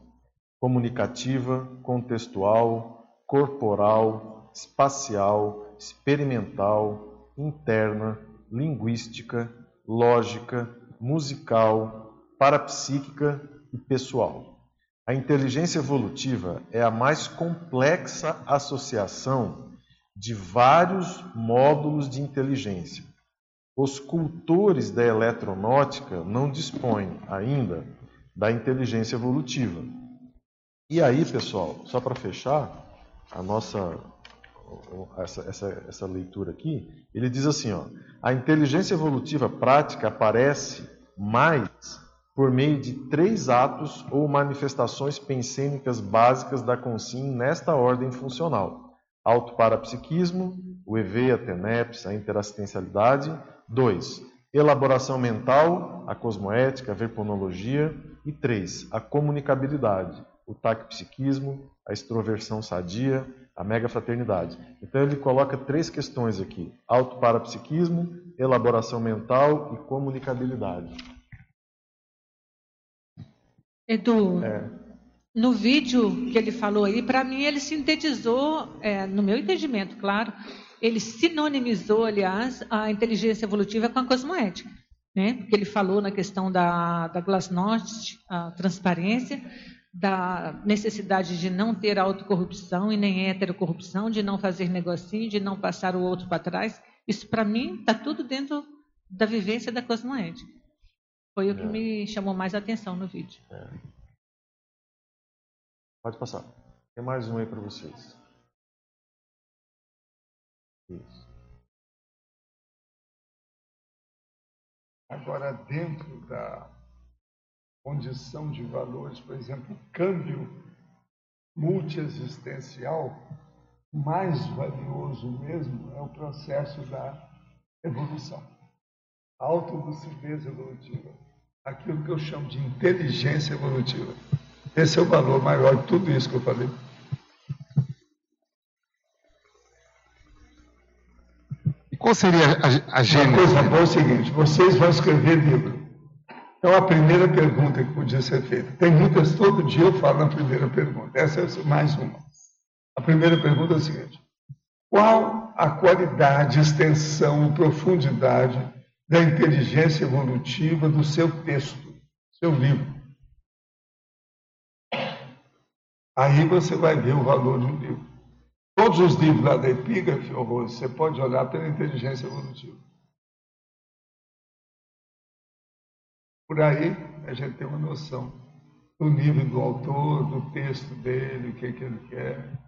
comunicativa, contextual, corporal, espacial, experimental, interna, linguística, lógica, musical, parapsíquica e pessoal. A inteligência evolutiva é a mais complexa associação de vários módulos de inteligência. Os cultores da eletronáutica não dispõem ainda da inteligência evolutiva. E aí, pessoal, só para fechar a nossa essa, essa, essa leitura aqui, ele diz assim: ó, a inteligência evolutiva prática aparece mais por meio de três atos ou manifestações pensênicas básicas da consciência nesta ordem funcional: autoparapsiquismo, o EV, a TENEPS, a interassistencialidade. 2. Elaboração mental, a cosmoética, a verponologia. E 3. A comunicabilidade, o taquipsiquismo, a extroversão sadia, a megafraternidade. Então ele coloca três questões aqui: autoparapsiquismo, elaboração mental e comunicabilidade. Edu, é. no vídeo que ele falou aí, para mim ele sintetizou, é, no meu entendimento, claro, ele sinonimizou, aliás, a inteligência evolutiva com a cosmoética. Né? Porque ele falou na questão da, da glasnost, a transparência, da necessidade de não ter autocorrupção e nem heterocorrupção, de não fazer negocinho, de não passar o outro para trás. Isso, para mim, está tudo dentro da vivência da cosmoética. Foi o que é. me chamou mais a atenção no vídeo. É. Pode passar. Tem mais um aí para vocês. Isso. Agora, dentro da condição de valores, por exemplo, o câmbio multiexistencial, mais valioso mesmo é o processo da evolução, a autolucidez evolutiva aquilo que eu chamo de inteligência evolutiva. Esse é o valor maior de tudo isso que eu falei. E qual seria a, a gênese? Uma coisa boa é o seguinte: vocês vão escrever livro. Então, a primeira pergunta que podia ser feita. Tem muitas, todo dia eu falo na primeira pergunta. Essa é mais uma. A primeira pergunta é a seguinte: qual a qualidade, extensão, profundidade da inteligência evolutiva do seu texto, seu livro. Aí você vai ver o valor de um livro. Todos os livros lá da Epígrafe, você pode olhar pela inteligência evolutiva. Por aí a gente tem uma noção do nível do autor, do texto dele, o que, é que ele quer.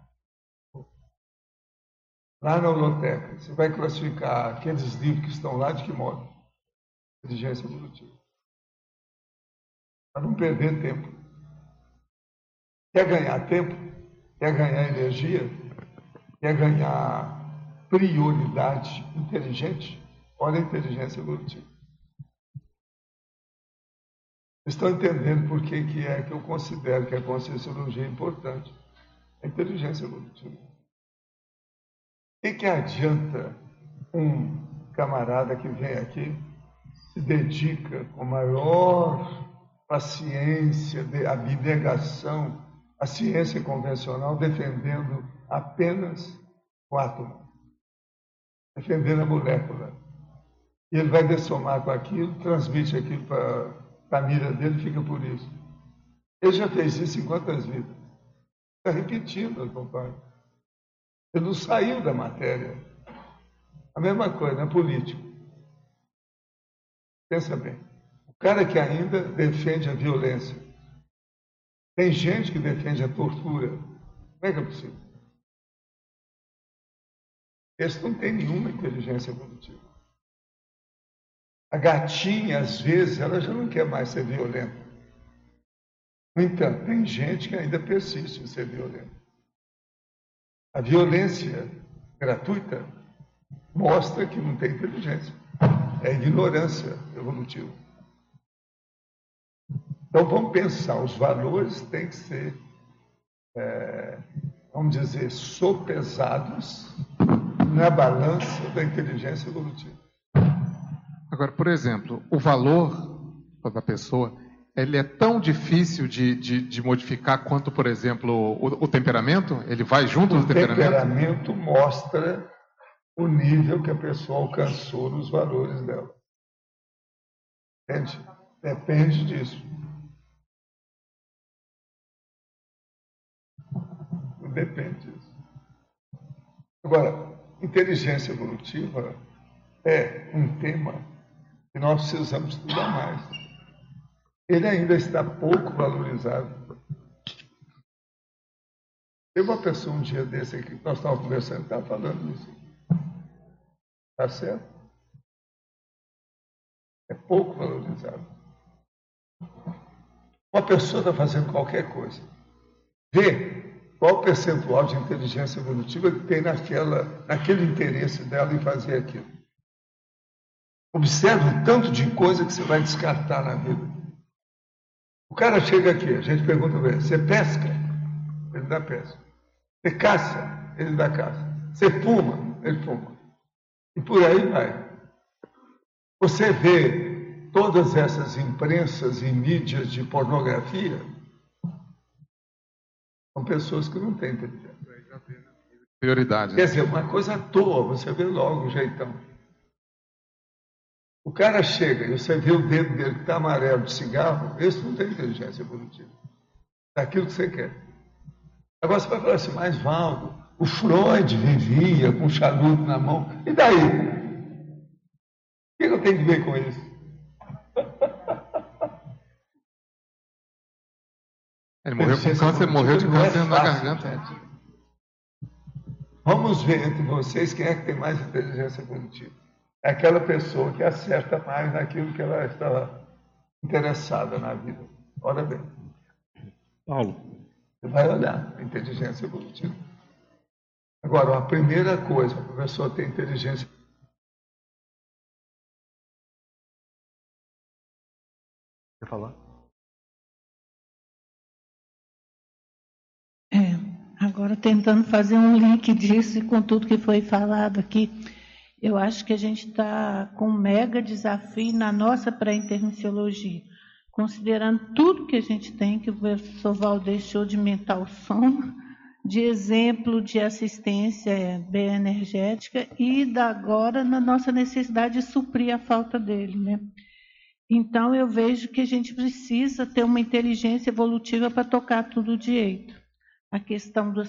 Lá na holoteca, você vai classificar aqueles livros que estão lá de que modo? Inteligência evolutiva. Para não perder tempo. Quer ganhar tempo? Quer ganhar energia? quer ganhar prioridade inteligente, olha a inteligência evolutiva. Estão entendendo por que, que é que eu considero que a conscienciologia é importante? A inteligência evolutiva. O que, que adianta um camarada que vem aqui, se dedica com maior paciência, abnegação à ciência convencional, defendendo apenas o átomo, defendendo a molécula. E ele vai dessomar com aquilo, transmite aquilo para a mira dele fica por isso. Ele já fez isso em quantas vidas? Está repetindo, compadre. Ele não saiu da matéria. A mesma coisa, é político. Pensa bem. O cara que ainda defende a violência. Tem gente que defende a tortura. Como é que é possível? Esse não tem nenhuma inteligência evolutiva. A gatinha, às vezes, ela já não quer mais ser violenta. No entanto, tem gente que ainda persiste em ser violenta. A violência gratuita mostra que não tem inteligência. É ignorância evolutiva. Então vamos pensar, os valores têm que ser, é, vamos dizer, sopesados na balança da inteligência evolutiva. Agora, por exemplo, o valor da pessoa, ele é tão difícil de, de, de modificar quanto, por exemplo, o, o, temperamento? Ele vai junto o do temperamento? O temperamento mostra o nível que a pessoa alcançou nos valores dela. Entende? Depende disso. Depende disso. Agora, inteligência evolutiva é um tema nós precisamos estudar mais. Ele ainda está pouco valorizado. Tem uma pessoa um dia desse aqui nós estávamos conversando, estava falando isso. Está certo? É pouco valorizado. Uma pessoa está fazendo qualquer coisa. Vê qual o percentual de inteligência evolutiva que tem naquela, naquele interesse dela em fazer aquilo. Observe o tanto de coisa que você vai descartar na vida. O cara chega aqui, a gente pergunta para ele, você pesca? Ele dá pesca. Você caça? Ele dá caça. Você fuma? Ele fuma. E por aí vai. Você vê todas essas imprensas e mídias de pornografia, são pessoas que não têm. Prioridade. Quer dizer, uma coisa à toa, você vê logo o jeitão. O cara chega e você vê o dedo dele que está amarelo de cigarro, esse não tem inteligência evolutiva. Daquilo que você quer. Agora você vai falar assim, mas Valdo, o Freud vivia com um charuto na mão. E daí? O que eu tenho que ver com isso? Ele morreu com câncer, morreu de câncer é na garganta. Vamos ver entre vocês quem é que tem mais inteligência evolutiva. É aquela pessoa que acerta mais naquilo que ela está interessada na vida. Olha bem. Paulo. Você vai olhar a inteligência evolutiva. Agora, a primeira coisa, a pessoa tem inteligência. Quer falar? É, agora tentando fazer um link disso e com tudo que foi falado aqui, eu acho que a gente está com um mega desafio na nossa pré-intermissiologia, considerando tudo que a gente tem, que o professor Val deixou de mental sono, de exemplo de assistência bioenergética e da agora na nossa necessidade de suprir a falta dele, né? Então eu vejo que a gente precisa ter uma inteligência evolutiva para tocar tudo direito. A questão do,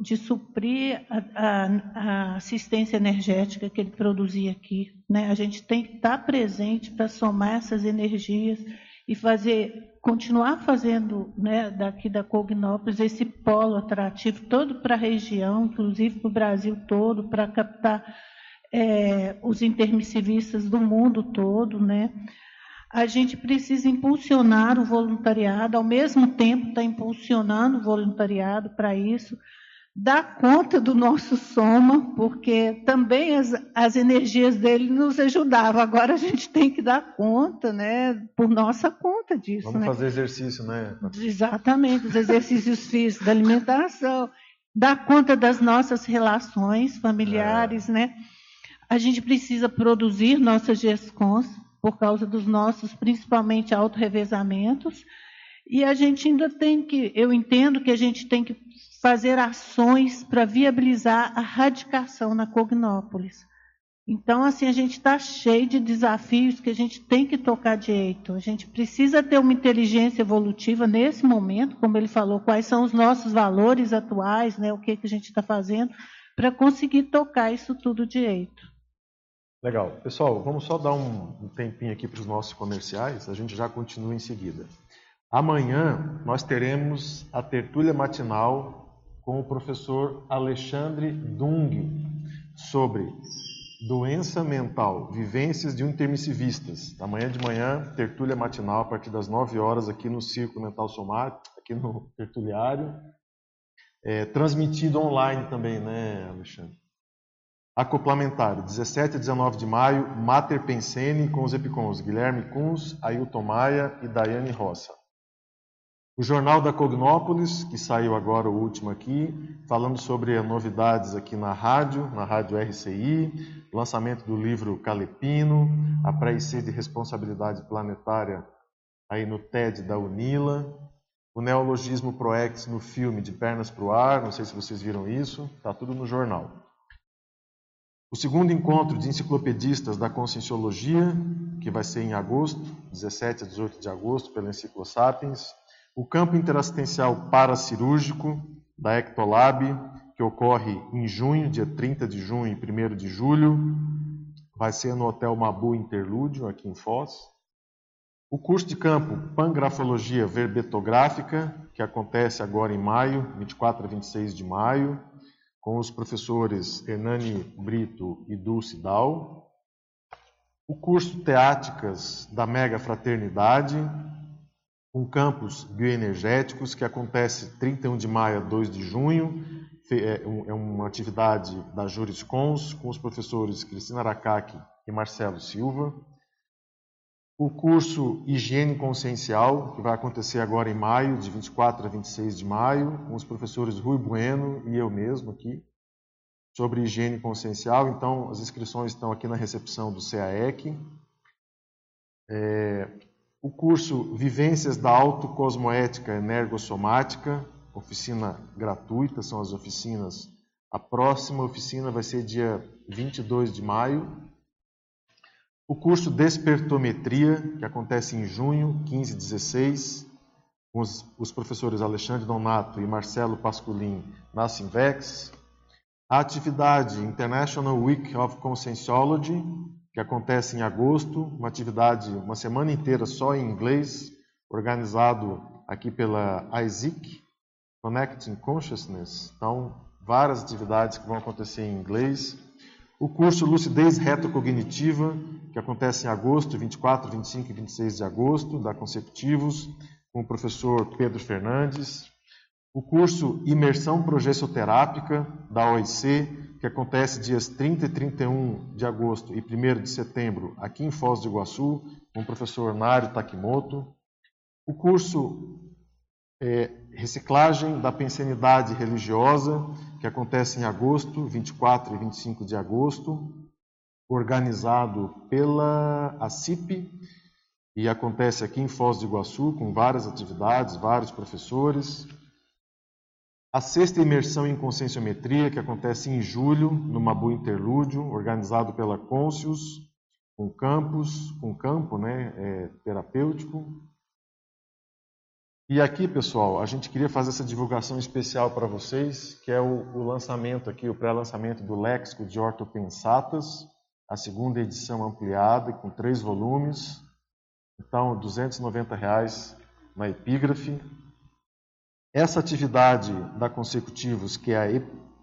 de suprir a, a, a, assistência energética que ele produzia aqui, né? A gente tem que estar presente para somar essas energias e fazer, continuar fazendo né, daqui da Cognópolis esse polo atrativo todo para a região, inclusive para o Brasil todo, para captar é, os intermissivistas do mundo todo, né? A gente precisa impulsionar o voluntariado, ao mesmo tempo está impulsionando o voluntariado para isso, dar conta do nosso soma, porque também as, as energias dele nos ajudavam. Agora a gente tem que dar conta, né, por nossa conta disso. Vamos né? fazer exercício, né? Exatamente, os exercícios físicos, da alimentação, dar conta das nossas relações familiares, é. né? A gente precisa produzir nossas GESCONs por causa dos nossos, principalmente, autorrevezamentos. E a gente ainda tem que, eu entendo que a gente tem que fazer ações para viabilizar a radicação na Cognópolis. Então, assim, a gente está cheio de desafios que a gente tem que tocar direito. A gente precisa ter uma inteligência evolutiva nesse momento, como ele falou, quais são os nossos valores atuais, né, o que, que a gente está fazendo, para conseguir tocar isso tudo direito. Legal. Pessoal, vamos só dar um tempinho aqui para os nossos comerciais, a gente já continua em seguida. Amanhã nós teremos a tertúlia matinal com o professor Alexandre Dung sobre doença mental, vivências de intermissivistas. Amanhã de manhã, tertúlia matinal a partir das 9 horas aqui no Círculo Mental Somático, aqui no Tertuliário. É, transmitido online também, né, Alexandre? Acoplamentário, 17 e 19 de maio, Mater Pensene com os Epicons, Guilherme Kunz, Ailton Maia e Daiane Roça. O Jornal da Cognópolis, que saiu agora o último aqui, falando sobre novidades aqui na rádio, na rádio RCI, lançamento do livro Calepino, a pré-IC de responsabilidade planetária aí no TED da Unila, o neologismo Proex no filme De Pernas para o Ar, não sei se vocês viram isso, está tudo no jornal. O segundo encontro de enciclopedistas da Conscienciologia, que vai ser em agosto, 17 a 18 de agosto, pela Enciclosapiens, o campo interassistencial paracirúrgico da Ectolab, que ocorre em junho, dia 30 de junho e 1 de julho, vai ser no Hotel Mabu Interlúdio, aqui em Foz. O curso de campo Pangrafologia Verbetográfica, que acontece agora em maio, 24 a 26 de maio, com os professores Hernani Brito e Dulce Dal. O curso Teáticas da Mega Fraternidade, com campos bioenergéticos, que acontece 31 de maio a 2 de junho. É, é uma atividade da Juriscons, com os professores Cristina Aracaki e Marcelo Silva. O curso Higiene Consciencial, que vai acontecer agora em maio, de 24 a 26 de maio, com os professores Rui Bueno e eu mesmo aqui, sobre higiene consciencial. Então, as inscrições estão aqui na recepção do CAEC. É, o curso Vivências da Autocosmoética Energossomática, oficina gratuita, são as oficinas. A próxima oficina vai ser dia 22 de maio. O curso Despertometria, que acontece em junho, 15 e 16, com os, os professores Alexandre Donato e Marcelo Pasculin na Simvex. A atividade International Week of Conscienciology, que acontece em agosto, uma atividade, uma semana inteira só em inglês, organizado aqui pela ISIC, Connecting Consciousness. Então, várias atividades que vão acontecer em inglês. O curso Lucidez Retrocognitiva, que acontece em agosto, 24, 25 e 26 de agosto, da Consecutivos, com o professor Pedro Fernandes. O curso Imersão Progessoterápica, da OIC, que acontece dias 30 e 31 de agosto e 1 de setembro aqui em Foz do Iguaçu, com o professor Nário Takimoto. O curso é, Reciclagem da Pensenidade Religiosa, que acontece em agosto, 24 e 25 de agosto, organizado pela ACIP e acontece aqui em Foz do Iguaçu, com várias atividades, vários professores. A sexta imersão em conscienciometria, que acontece em julho, no Mabu Interlúdio, organizado pela Conscius, com campus, com campo né, é, terapêutico. E aqui, pessoal, a gente queria fazer essa divulgação especial para vocês, que é o, o lançamento aqui, o pré-lançamento do Léxico de Ortopensatas, a segunda edição ampliada, com três volumes. Então, 290 reais na epígrafe. Essa atividade da Consecutivos, que é a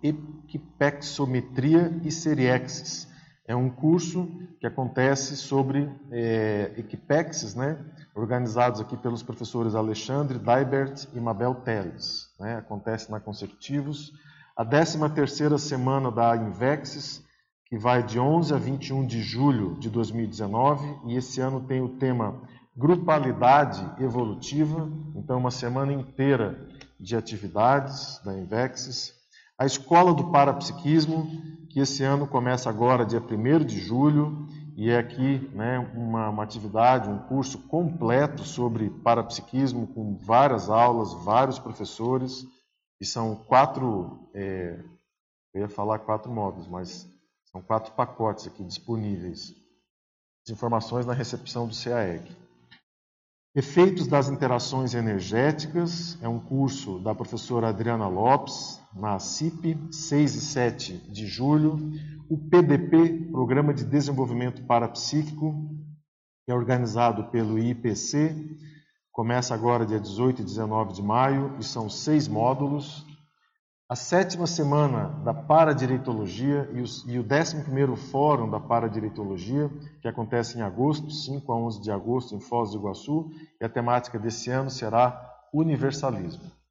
Equipexometria e Seriexis, é um curso que acontece sobre é, equipexes, né, organizados aqui pelos professores Alexandre Daibert e Mabel Teles. Né, acontece na Consecutivos. a 13ª semana da Invexis, que vai de 11 a 21 de julho de 2019, e esse ano tem o tema Grupalidade Evolutiva, então uma semana inteira de atividades da Invexis. A Escola do Parapsiquismo, que esse ano começa agora, dia 1 de julho, e é aqui né, uma, uma atividade, um curso completo sobre parapsiquismo, com várias aulas, vários professores, e são quatro, é, eu ia falar quatro módulos, mas são quatro pacotes aqui disponíveis. As informações na recepção do CAEG. Efeitos das interações energéticas é um curso da professora Adriana Lopes, na CIP, 6 e 7 de julho. O PDP, Programa de Desenvolvimento Parapsíquico, que é organizado pelo IPC, começa agora dia 18 e 19 de maio e são seis módulos. A sétima semana da Paradireitologia e o décimo primeiro Fórum da Paradireitologia, que acontece em agosto, 5 a 11 de agosto, em Foz do Iguaçu, e a temática desse ano será Universalismo.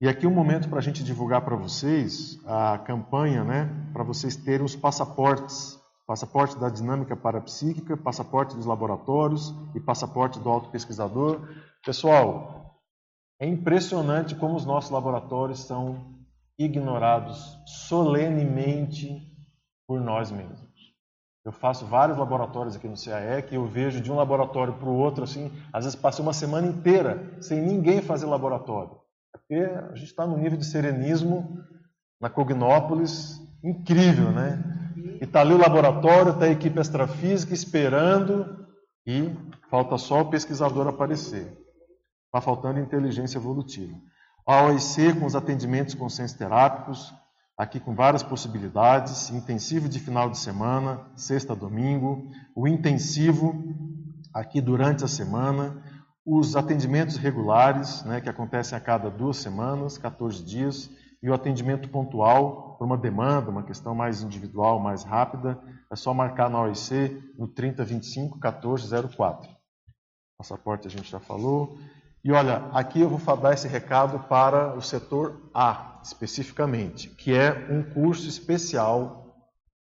E aqui um momento para a gente divulgar para vocês a campanha, né, para vocês terem os passaportes, passaporte da dinâmica parapsíquica, passaporte dos laboratórios e passaporte do autopesquisador. Pessoal, é impressionante como os nossos laboratórios são ignorados solenemente por nós mesmos. Eu faço vários laboratórios aqui no CAE que eu vejo de um laboratório para o outro, assim, às vezes passei uma semana inteira sem ninguém fazer laboratório. Porque a gente está no nível de serenismo na Cognópolis incrível, né? E está ali o laboratório, está a equipe astrafísica esperando e falta só o pesquisador aparecer. Está faltando inteligência evolutiva. A OIC com os atendimentos consciência terápicos, aqui com várias possibilidades, intensivo de final de semana, sexta domingo, o intensivo aqui durante a semana, os atendimentos regulares, né, que acontecem a cada duas semanas, 14 dias, e o atendimento pontual, por uma demanda, uma questão mais individual, mais rápida, é só marcar na OIC no 3025 1404. Passaporte a gente já falou. E olha, aqui eu vou dar esse recado para o setor A, especificamente, que é um curso especial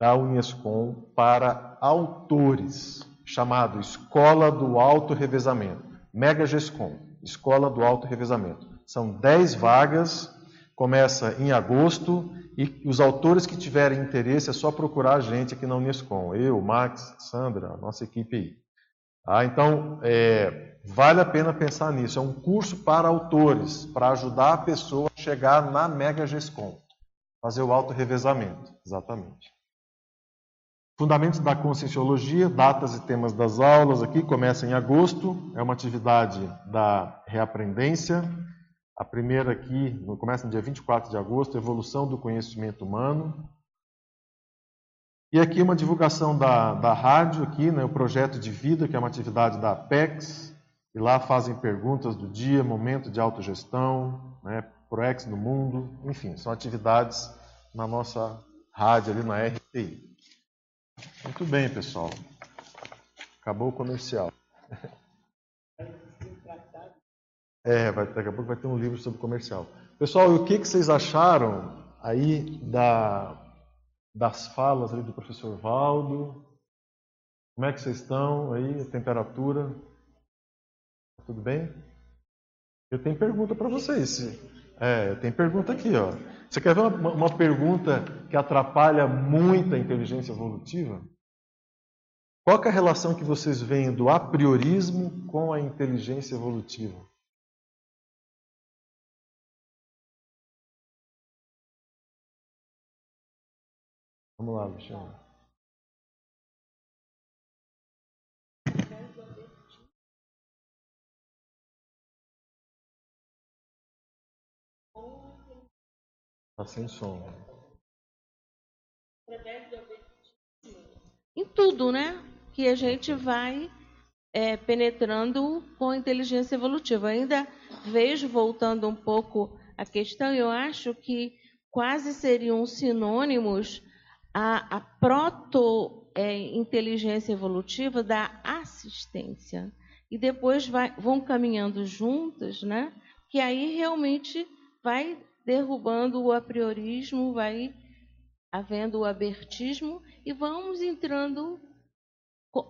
da Unescom para autores, chamado Escola do Alto Revezamento, Mega GESCOM, Escola do Alto Revezamento. São 10 vagas, começa em agosto, e os autores que tiverem interesse é só procurar a gente aqui na Unescom, eu, Max, Sandra, nossa equipe aí. Ah, então, é, Vale a pena pensar nisso. É um curso para autores, para ajudar a pessoa a chegar na Mega GESCOM. Fazer o auto-revezamento, exatamente. Fundamentos da Conscienciologia, datas e temas das aulas aqui, começa em agosto, é uma atividade da reaprendência. A primeira aqui, começa no dia 24 de agosto, Evolução do Conhecimento Humano. E aqui uma divulgação da, da rádio, aqui, né, o Projeto de Vida, que é uma atividade da Apex, e lá fazem perguntas do dia, momento de autogestão, né, ProEx no mundo, enfim, são atividades na nossa rádio ali na RTI. Muito bem, pessoal. Acabou o comercial. É, vai, daqui a pouco vai ter um livro sobre comercial. Pessoal, e o que, que vocês acharam aí da, das falas ali do professor Valdo? Como é que vocês estão aí, a temperatura? Tudo bem? Eu tenho pergunta para vocês. É, tem pergunta aqui, ó. Você quer ver uma, uma pergunta que atrapalha muito a inteligência evolutiva? Qual é a relação que vocês veem do apriorismo com a inteligência evolutiva? Vamos lá, Luciano. Está sem som. Em tudo, né? Que a gente vai é, penetrando com inteligência evolutiva. ainda vejo, voltando um pouco à questão, eu acho que quase seriam sinônimos a, a proto-inteligência é, evolutiva da assistência. E depois vai, vão caminhando juntas, né? que aí realmente vai derrubando o apriorismo, vai havendo o abertismo e vamos entrando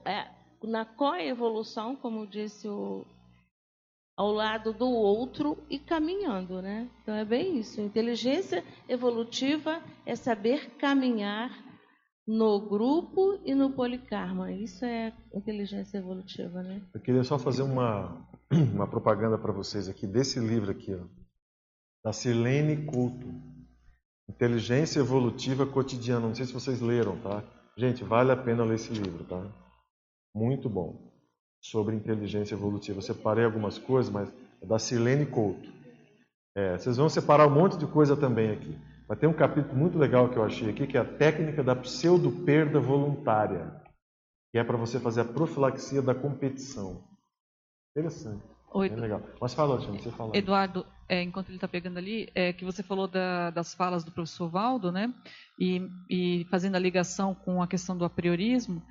é, na coevolução, como disse o ao lado do outro e caminhando, né? Então é bem isso. Inteligência evolutiva é saber caminhar no grupo e no policarma. Isso é inteligência evolutiva, né? Eu queria só fazer uma, uma propaganda para vocês aqui desse livro aqui, ó, da Silene Couto. Inteligência evolutiva cotidiana. Não sei se vocês leram, tá? Gente, vale a pena ler esse livro, tá? Muito bom sobre inteligência evolutiva. Eu separei algumas coisas, mas é da Silene Couto. É, vocês vão separar um monte de coisa também aqui. Mas tem um capítulo muito legal que eu achei aqui, que é a técnica da pseudo-perda voluntária, que é para você fazer a profilaxia da competição. Interessante. Oi, Bem legal. Mas fala, Alexandre, você fala. Eduardo, é, enquanto ele está pegando ali, é que você falou da, das falas do professor Valdo, né? E, e fazendo a ligação com a questão do apriorismo,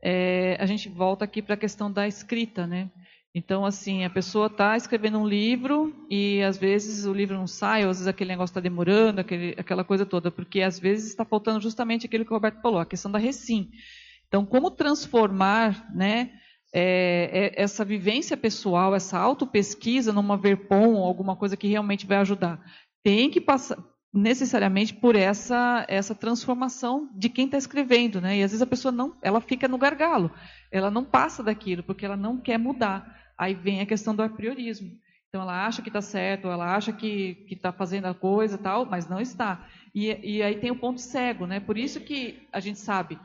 é, a gente volta aqui para a questão da escrita, né? Então, assim, a pessoa está escrevendo um livro e às vezes o livro não sai, ou às vezes aquele negócio está demorando, aquele, aquela coisa toda, porque às vezes está faltando justamente aquilo que o Roberto falou, a questão da recim. Então, como transformar, né, é, é, essa vivência pessoal, essa autopesquisa numa verpom, alguma coisa que realmente vai ajudar? Tem que passar, necessariamente por essa essa transformação de quem está escrevendo, né? E às vezes a pessoa não, ela fica no gargalo, ela não passa daquilo porque ela não quer mudar. Aí vem a questão do apriorismo. Então ela acha que está certo, ela acha que está fazendo a coisa tal, mas não está. E, e, aí tem o ponto cego, né? Por isso que a gente sabe,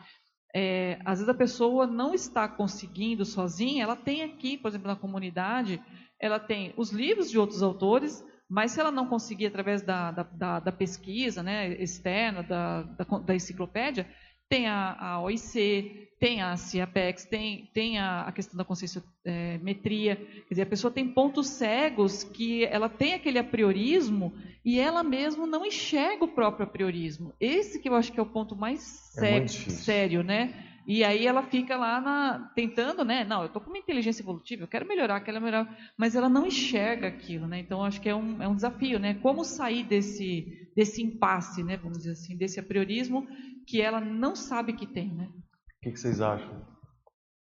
é, às vezes a pessoa não está conseguindo sozinha, ela tem aqui, por exemplo, na comunidade, ela tem os livros de outros autores, mas se ela não conseguir através da, da, da, da pesquisa né, externa, da, da, enciclopédia, tem a, a OIC, tem a CIAPEX, tem, tem a, a questão da conscienciometria. É, quer dizer, a pessoa tem pontos cegos que ela tem aquele apriorismo e ela mesmo não enxerga o próprio apriorismo. Esse que eu acho que é o ponto mais é sério, né? E aí ela fica lá na, tentando, né? Não, eu estou com uma inteligência evolutiva, eu quero melhorar, quero melhorar, mas ela não enxerga aquilo, né? Então acho que é um, é um desafio, né? Como sair desse, desse impasse, né? Vamos dizer assim, desse apriorismo que ela não sabe que tem, né? O que, que vocês acham?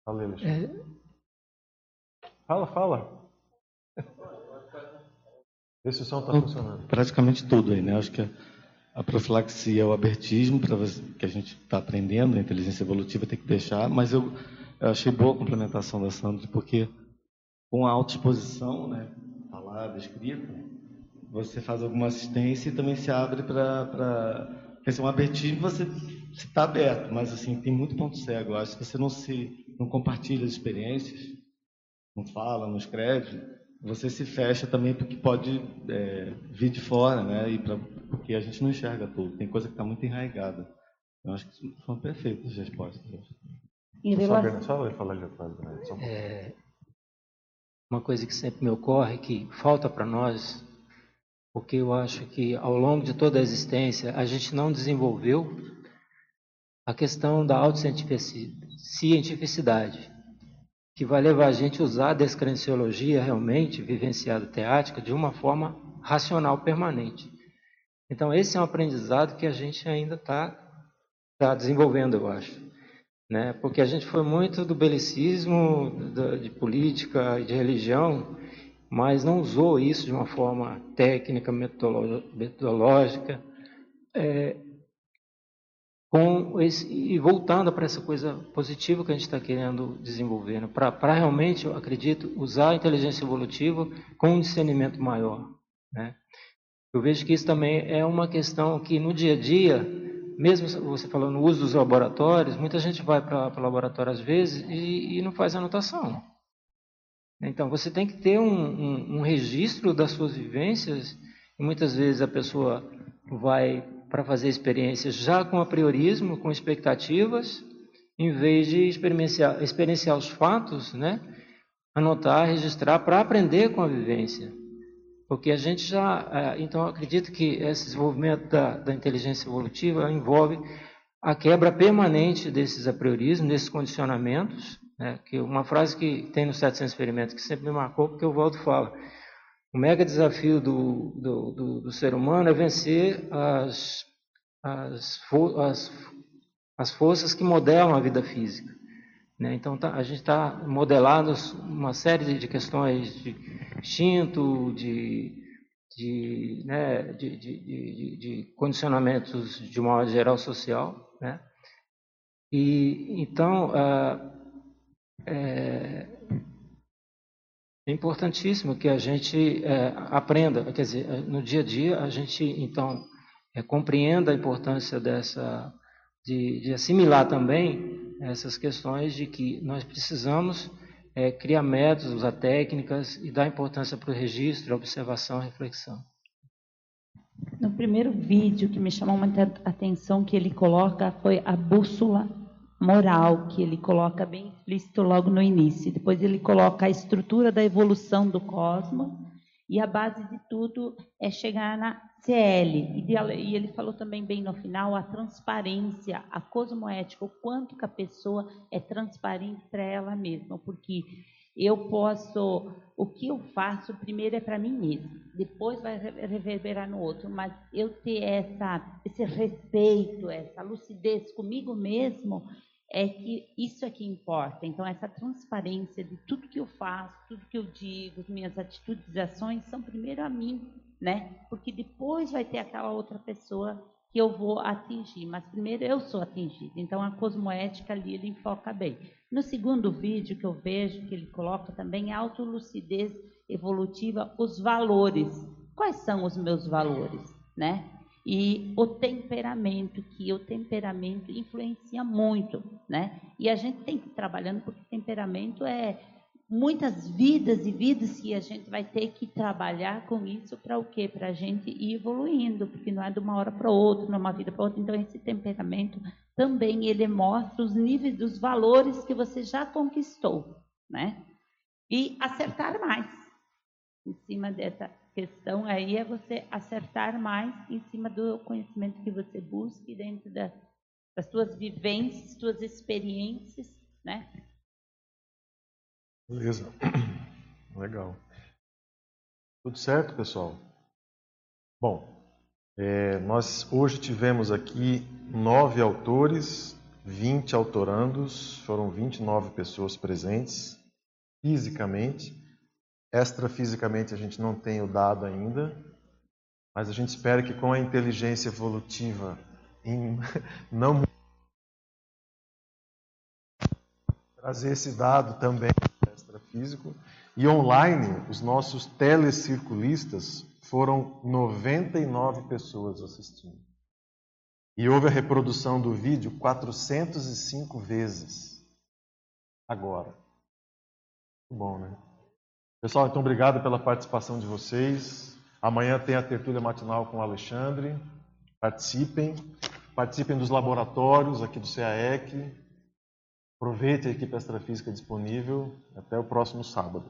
Fala, Alexandre. É... Fala, fala. Esse som está funcionando. Praticamente tudo aí, né? Acho que a profilaxia, o abertismo, que a gente está aprendendo, a inteligência evolutiva tem que deixar, mas eu, eu achei boa a complementação da Sandra, porque com a autoexposição, né, falada, escrita, você faz alguma assistência e também se abre para. Quer dizer, um abertismo você está aberto, mas assim, tem muito ponto cego. Eu acho que você não se não compartilha as experiências, não fala, não escreve, você se fecha também porque pode é, vir de fora, né? E pra, porque a gente não enxerga tudo. Tem coisa que está muito enraigada. Eu acho que são perfeitas as respostas. Em relação... Só falar de atrás, né? É, uma coisa que sempre me ocorre que falta para nós, porque eu acho que ao longo de toda a existência a gente não desenvolveu a questão da autocientificidade que vai levar a gente a usar a descrenciologia realmente vivenciada teática de uma forma racional permanente. Então, esse é um aprendizado que a gente ainda está tá desenvolvendo, eu acho. Né? Porque a gente foi muito do belicismo, de política e de religião, mas não usou isso de uma forma técnica, metodológica. É, com esse, e voltando para essa coisa positiva que a gente está querendo desenvolver, né? para realmente, eu acredito, usar a inteligência evolutiva com um discernimento maior. Né? Eu vejo que isso também é uma questão que no dia a dia, mesmo você falando no uso dos laboratórios, muita gente vai para o laboratório às vezes e, e, não faz anotação. Então, você tem que ter um, um, um registro das suas vivências, e muitas vezes a pessoa vai para fazer experiências já com apriorismo, com expectativas, em vez de experienciar, experienciar os fatos, né? anotar, registrar para aprender com a vivência. Porque a gente já, é, então acredito que esse desenvolvimento da, da inteligência evolutiva envolve a quebra permanente desses apriorismos, desses condicionamentos, né? que uma frase que tem nos 700 experimentos que sempre me marcou, porque o Valdo fala, o mega desafio do, do, do, do ser humano é vencer as, as, as, as forças que modelam a vida física. Né? Então, tá, a gente está modelando uma série de questões de instinto, de, de, né, de, de, de, condicionamentos de uma modo geral social. Né? E, então, ah, é, é, importantíssimo que a gente é, aprenda, quer dizer, no dia a dia, a gente, então, é, compreenda a importância dessa, de, de assimilar também essas questões de que nós precisamos é, criar métodos, usar técnicas e dar importância para o registro, observação, reflexão. No primeiro vídeo que me chamou muita atenção que ele coloca foi a bússola moral, que ele coloca bem explícito logo no início. Depois ele coloca a estrutura da evolução do cosmos e a base de tudo é chegar na CL. E ele falou também bem no final a transparência, a cosmoética, o quanto que a pessoa é transparente para ela mesma, porque eu posso, o que eu faço primeiro é para mim mesmo, depois vai reverberar no outro, mas eu ter essa, esse respeito, essa lucidez comigo mesmo, é que isso é que importa. Então, essa transparência de tudo que eu faço, tudo que eu digo, minhas atitudes e ações são primeiro a mim, né? Porque depois vai ter aquela outra pessoa que eu vou atingir, mas primeiro eu sou atingida. Então, a cosmoética ali ele enfoca bem. No segundo vídeo que eu vejo, que ele coloca também autolucidez evolutiva, os valores. Quais são os meus valores, né? E o temperamento, que o temperamento influencia muito, né? E a gente tem que ir trabalhando porque temperamento é muitas vidas e vidas que a gente vai ter que trabalhar com isso para o quê? Para a gente ir evoluindo, porque não é de uma hora para outra, não é uma vida para outra. Então esse temperamento também ele mostra os níveis dos valores que você já conquistou, né? E acertar mais em cima dessa questão aí é você acertar mais em cima do conhecimento que você busque dentro da, das suas vivências, suas experiências, né? Beleza. Legal. Tudo certo, pessoal? Bom, é, nós hoje tivemos aqui nove autores, 20 autorandos, foram 29 pessoas presentes fisicamente. Extrafisicamente a gente não tem o dado ainda, mas a gente espera que com a inteligência evolutiva em não trazer esse dado também extrafísico e online os nossos telecirculistas foram 99 pessoas assistindo. E houve a reprodução do vídeo 405 vezes. Agora. Muito bom, né? Pessoal, então obrigado pela participação de vocês. Amanhã tem a tertúlia matinal com o Alexandre. Participem. Participem dos laboratórios aqui do CAEC. Aproveite a equipe extrafísica disponível. Até o próximo sábado.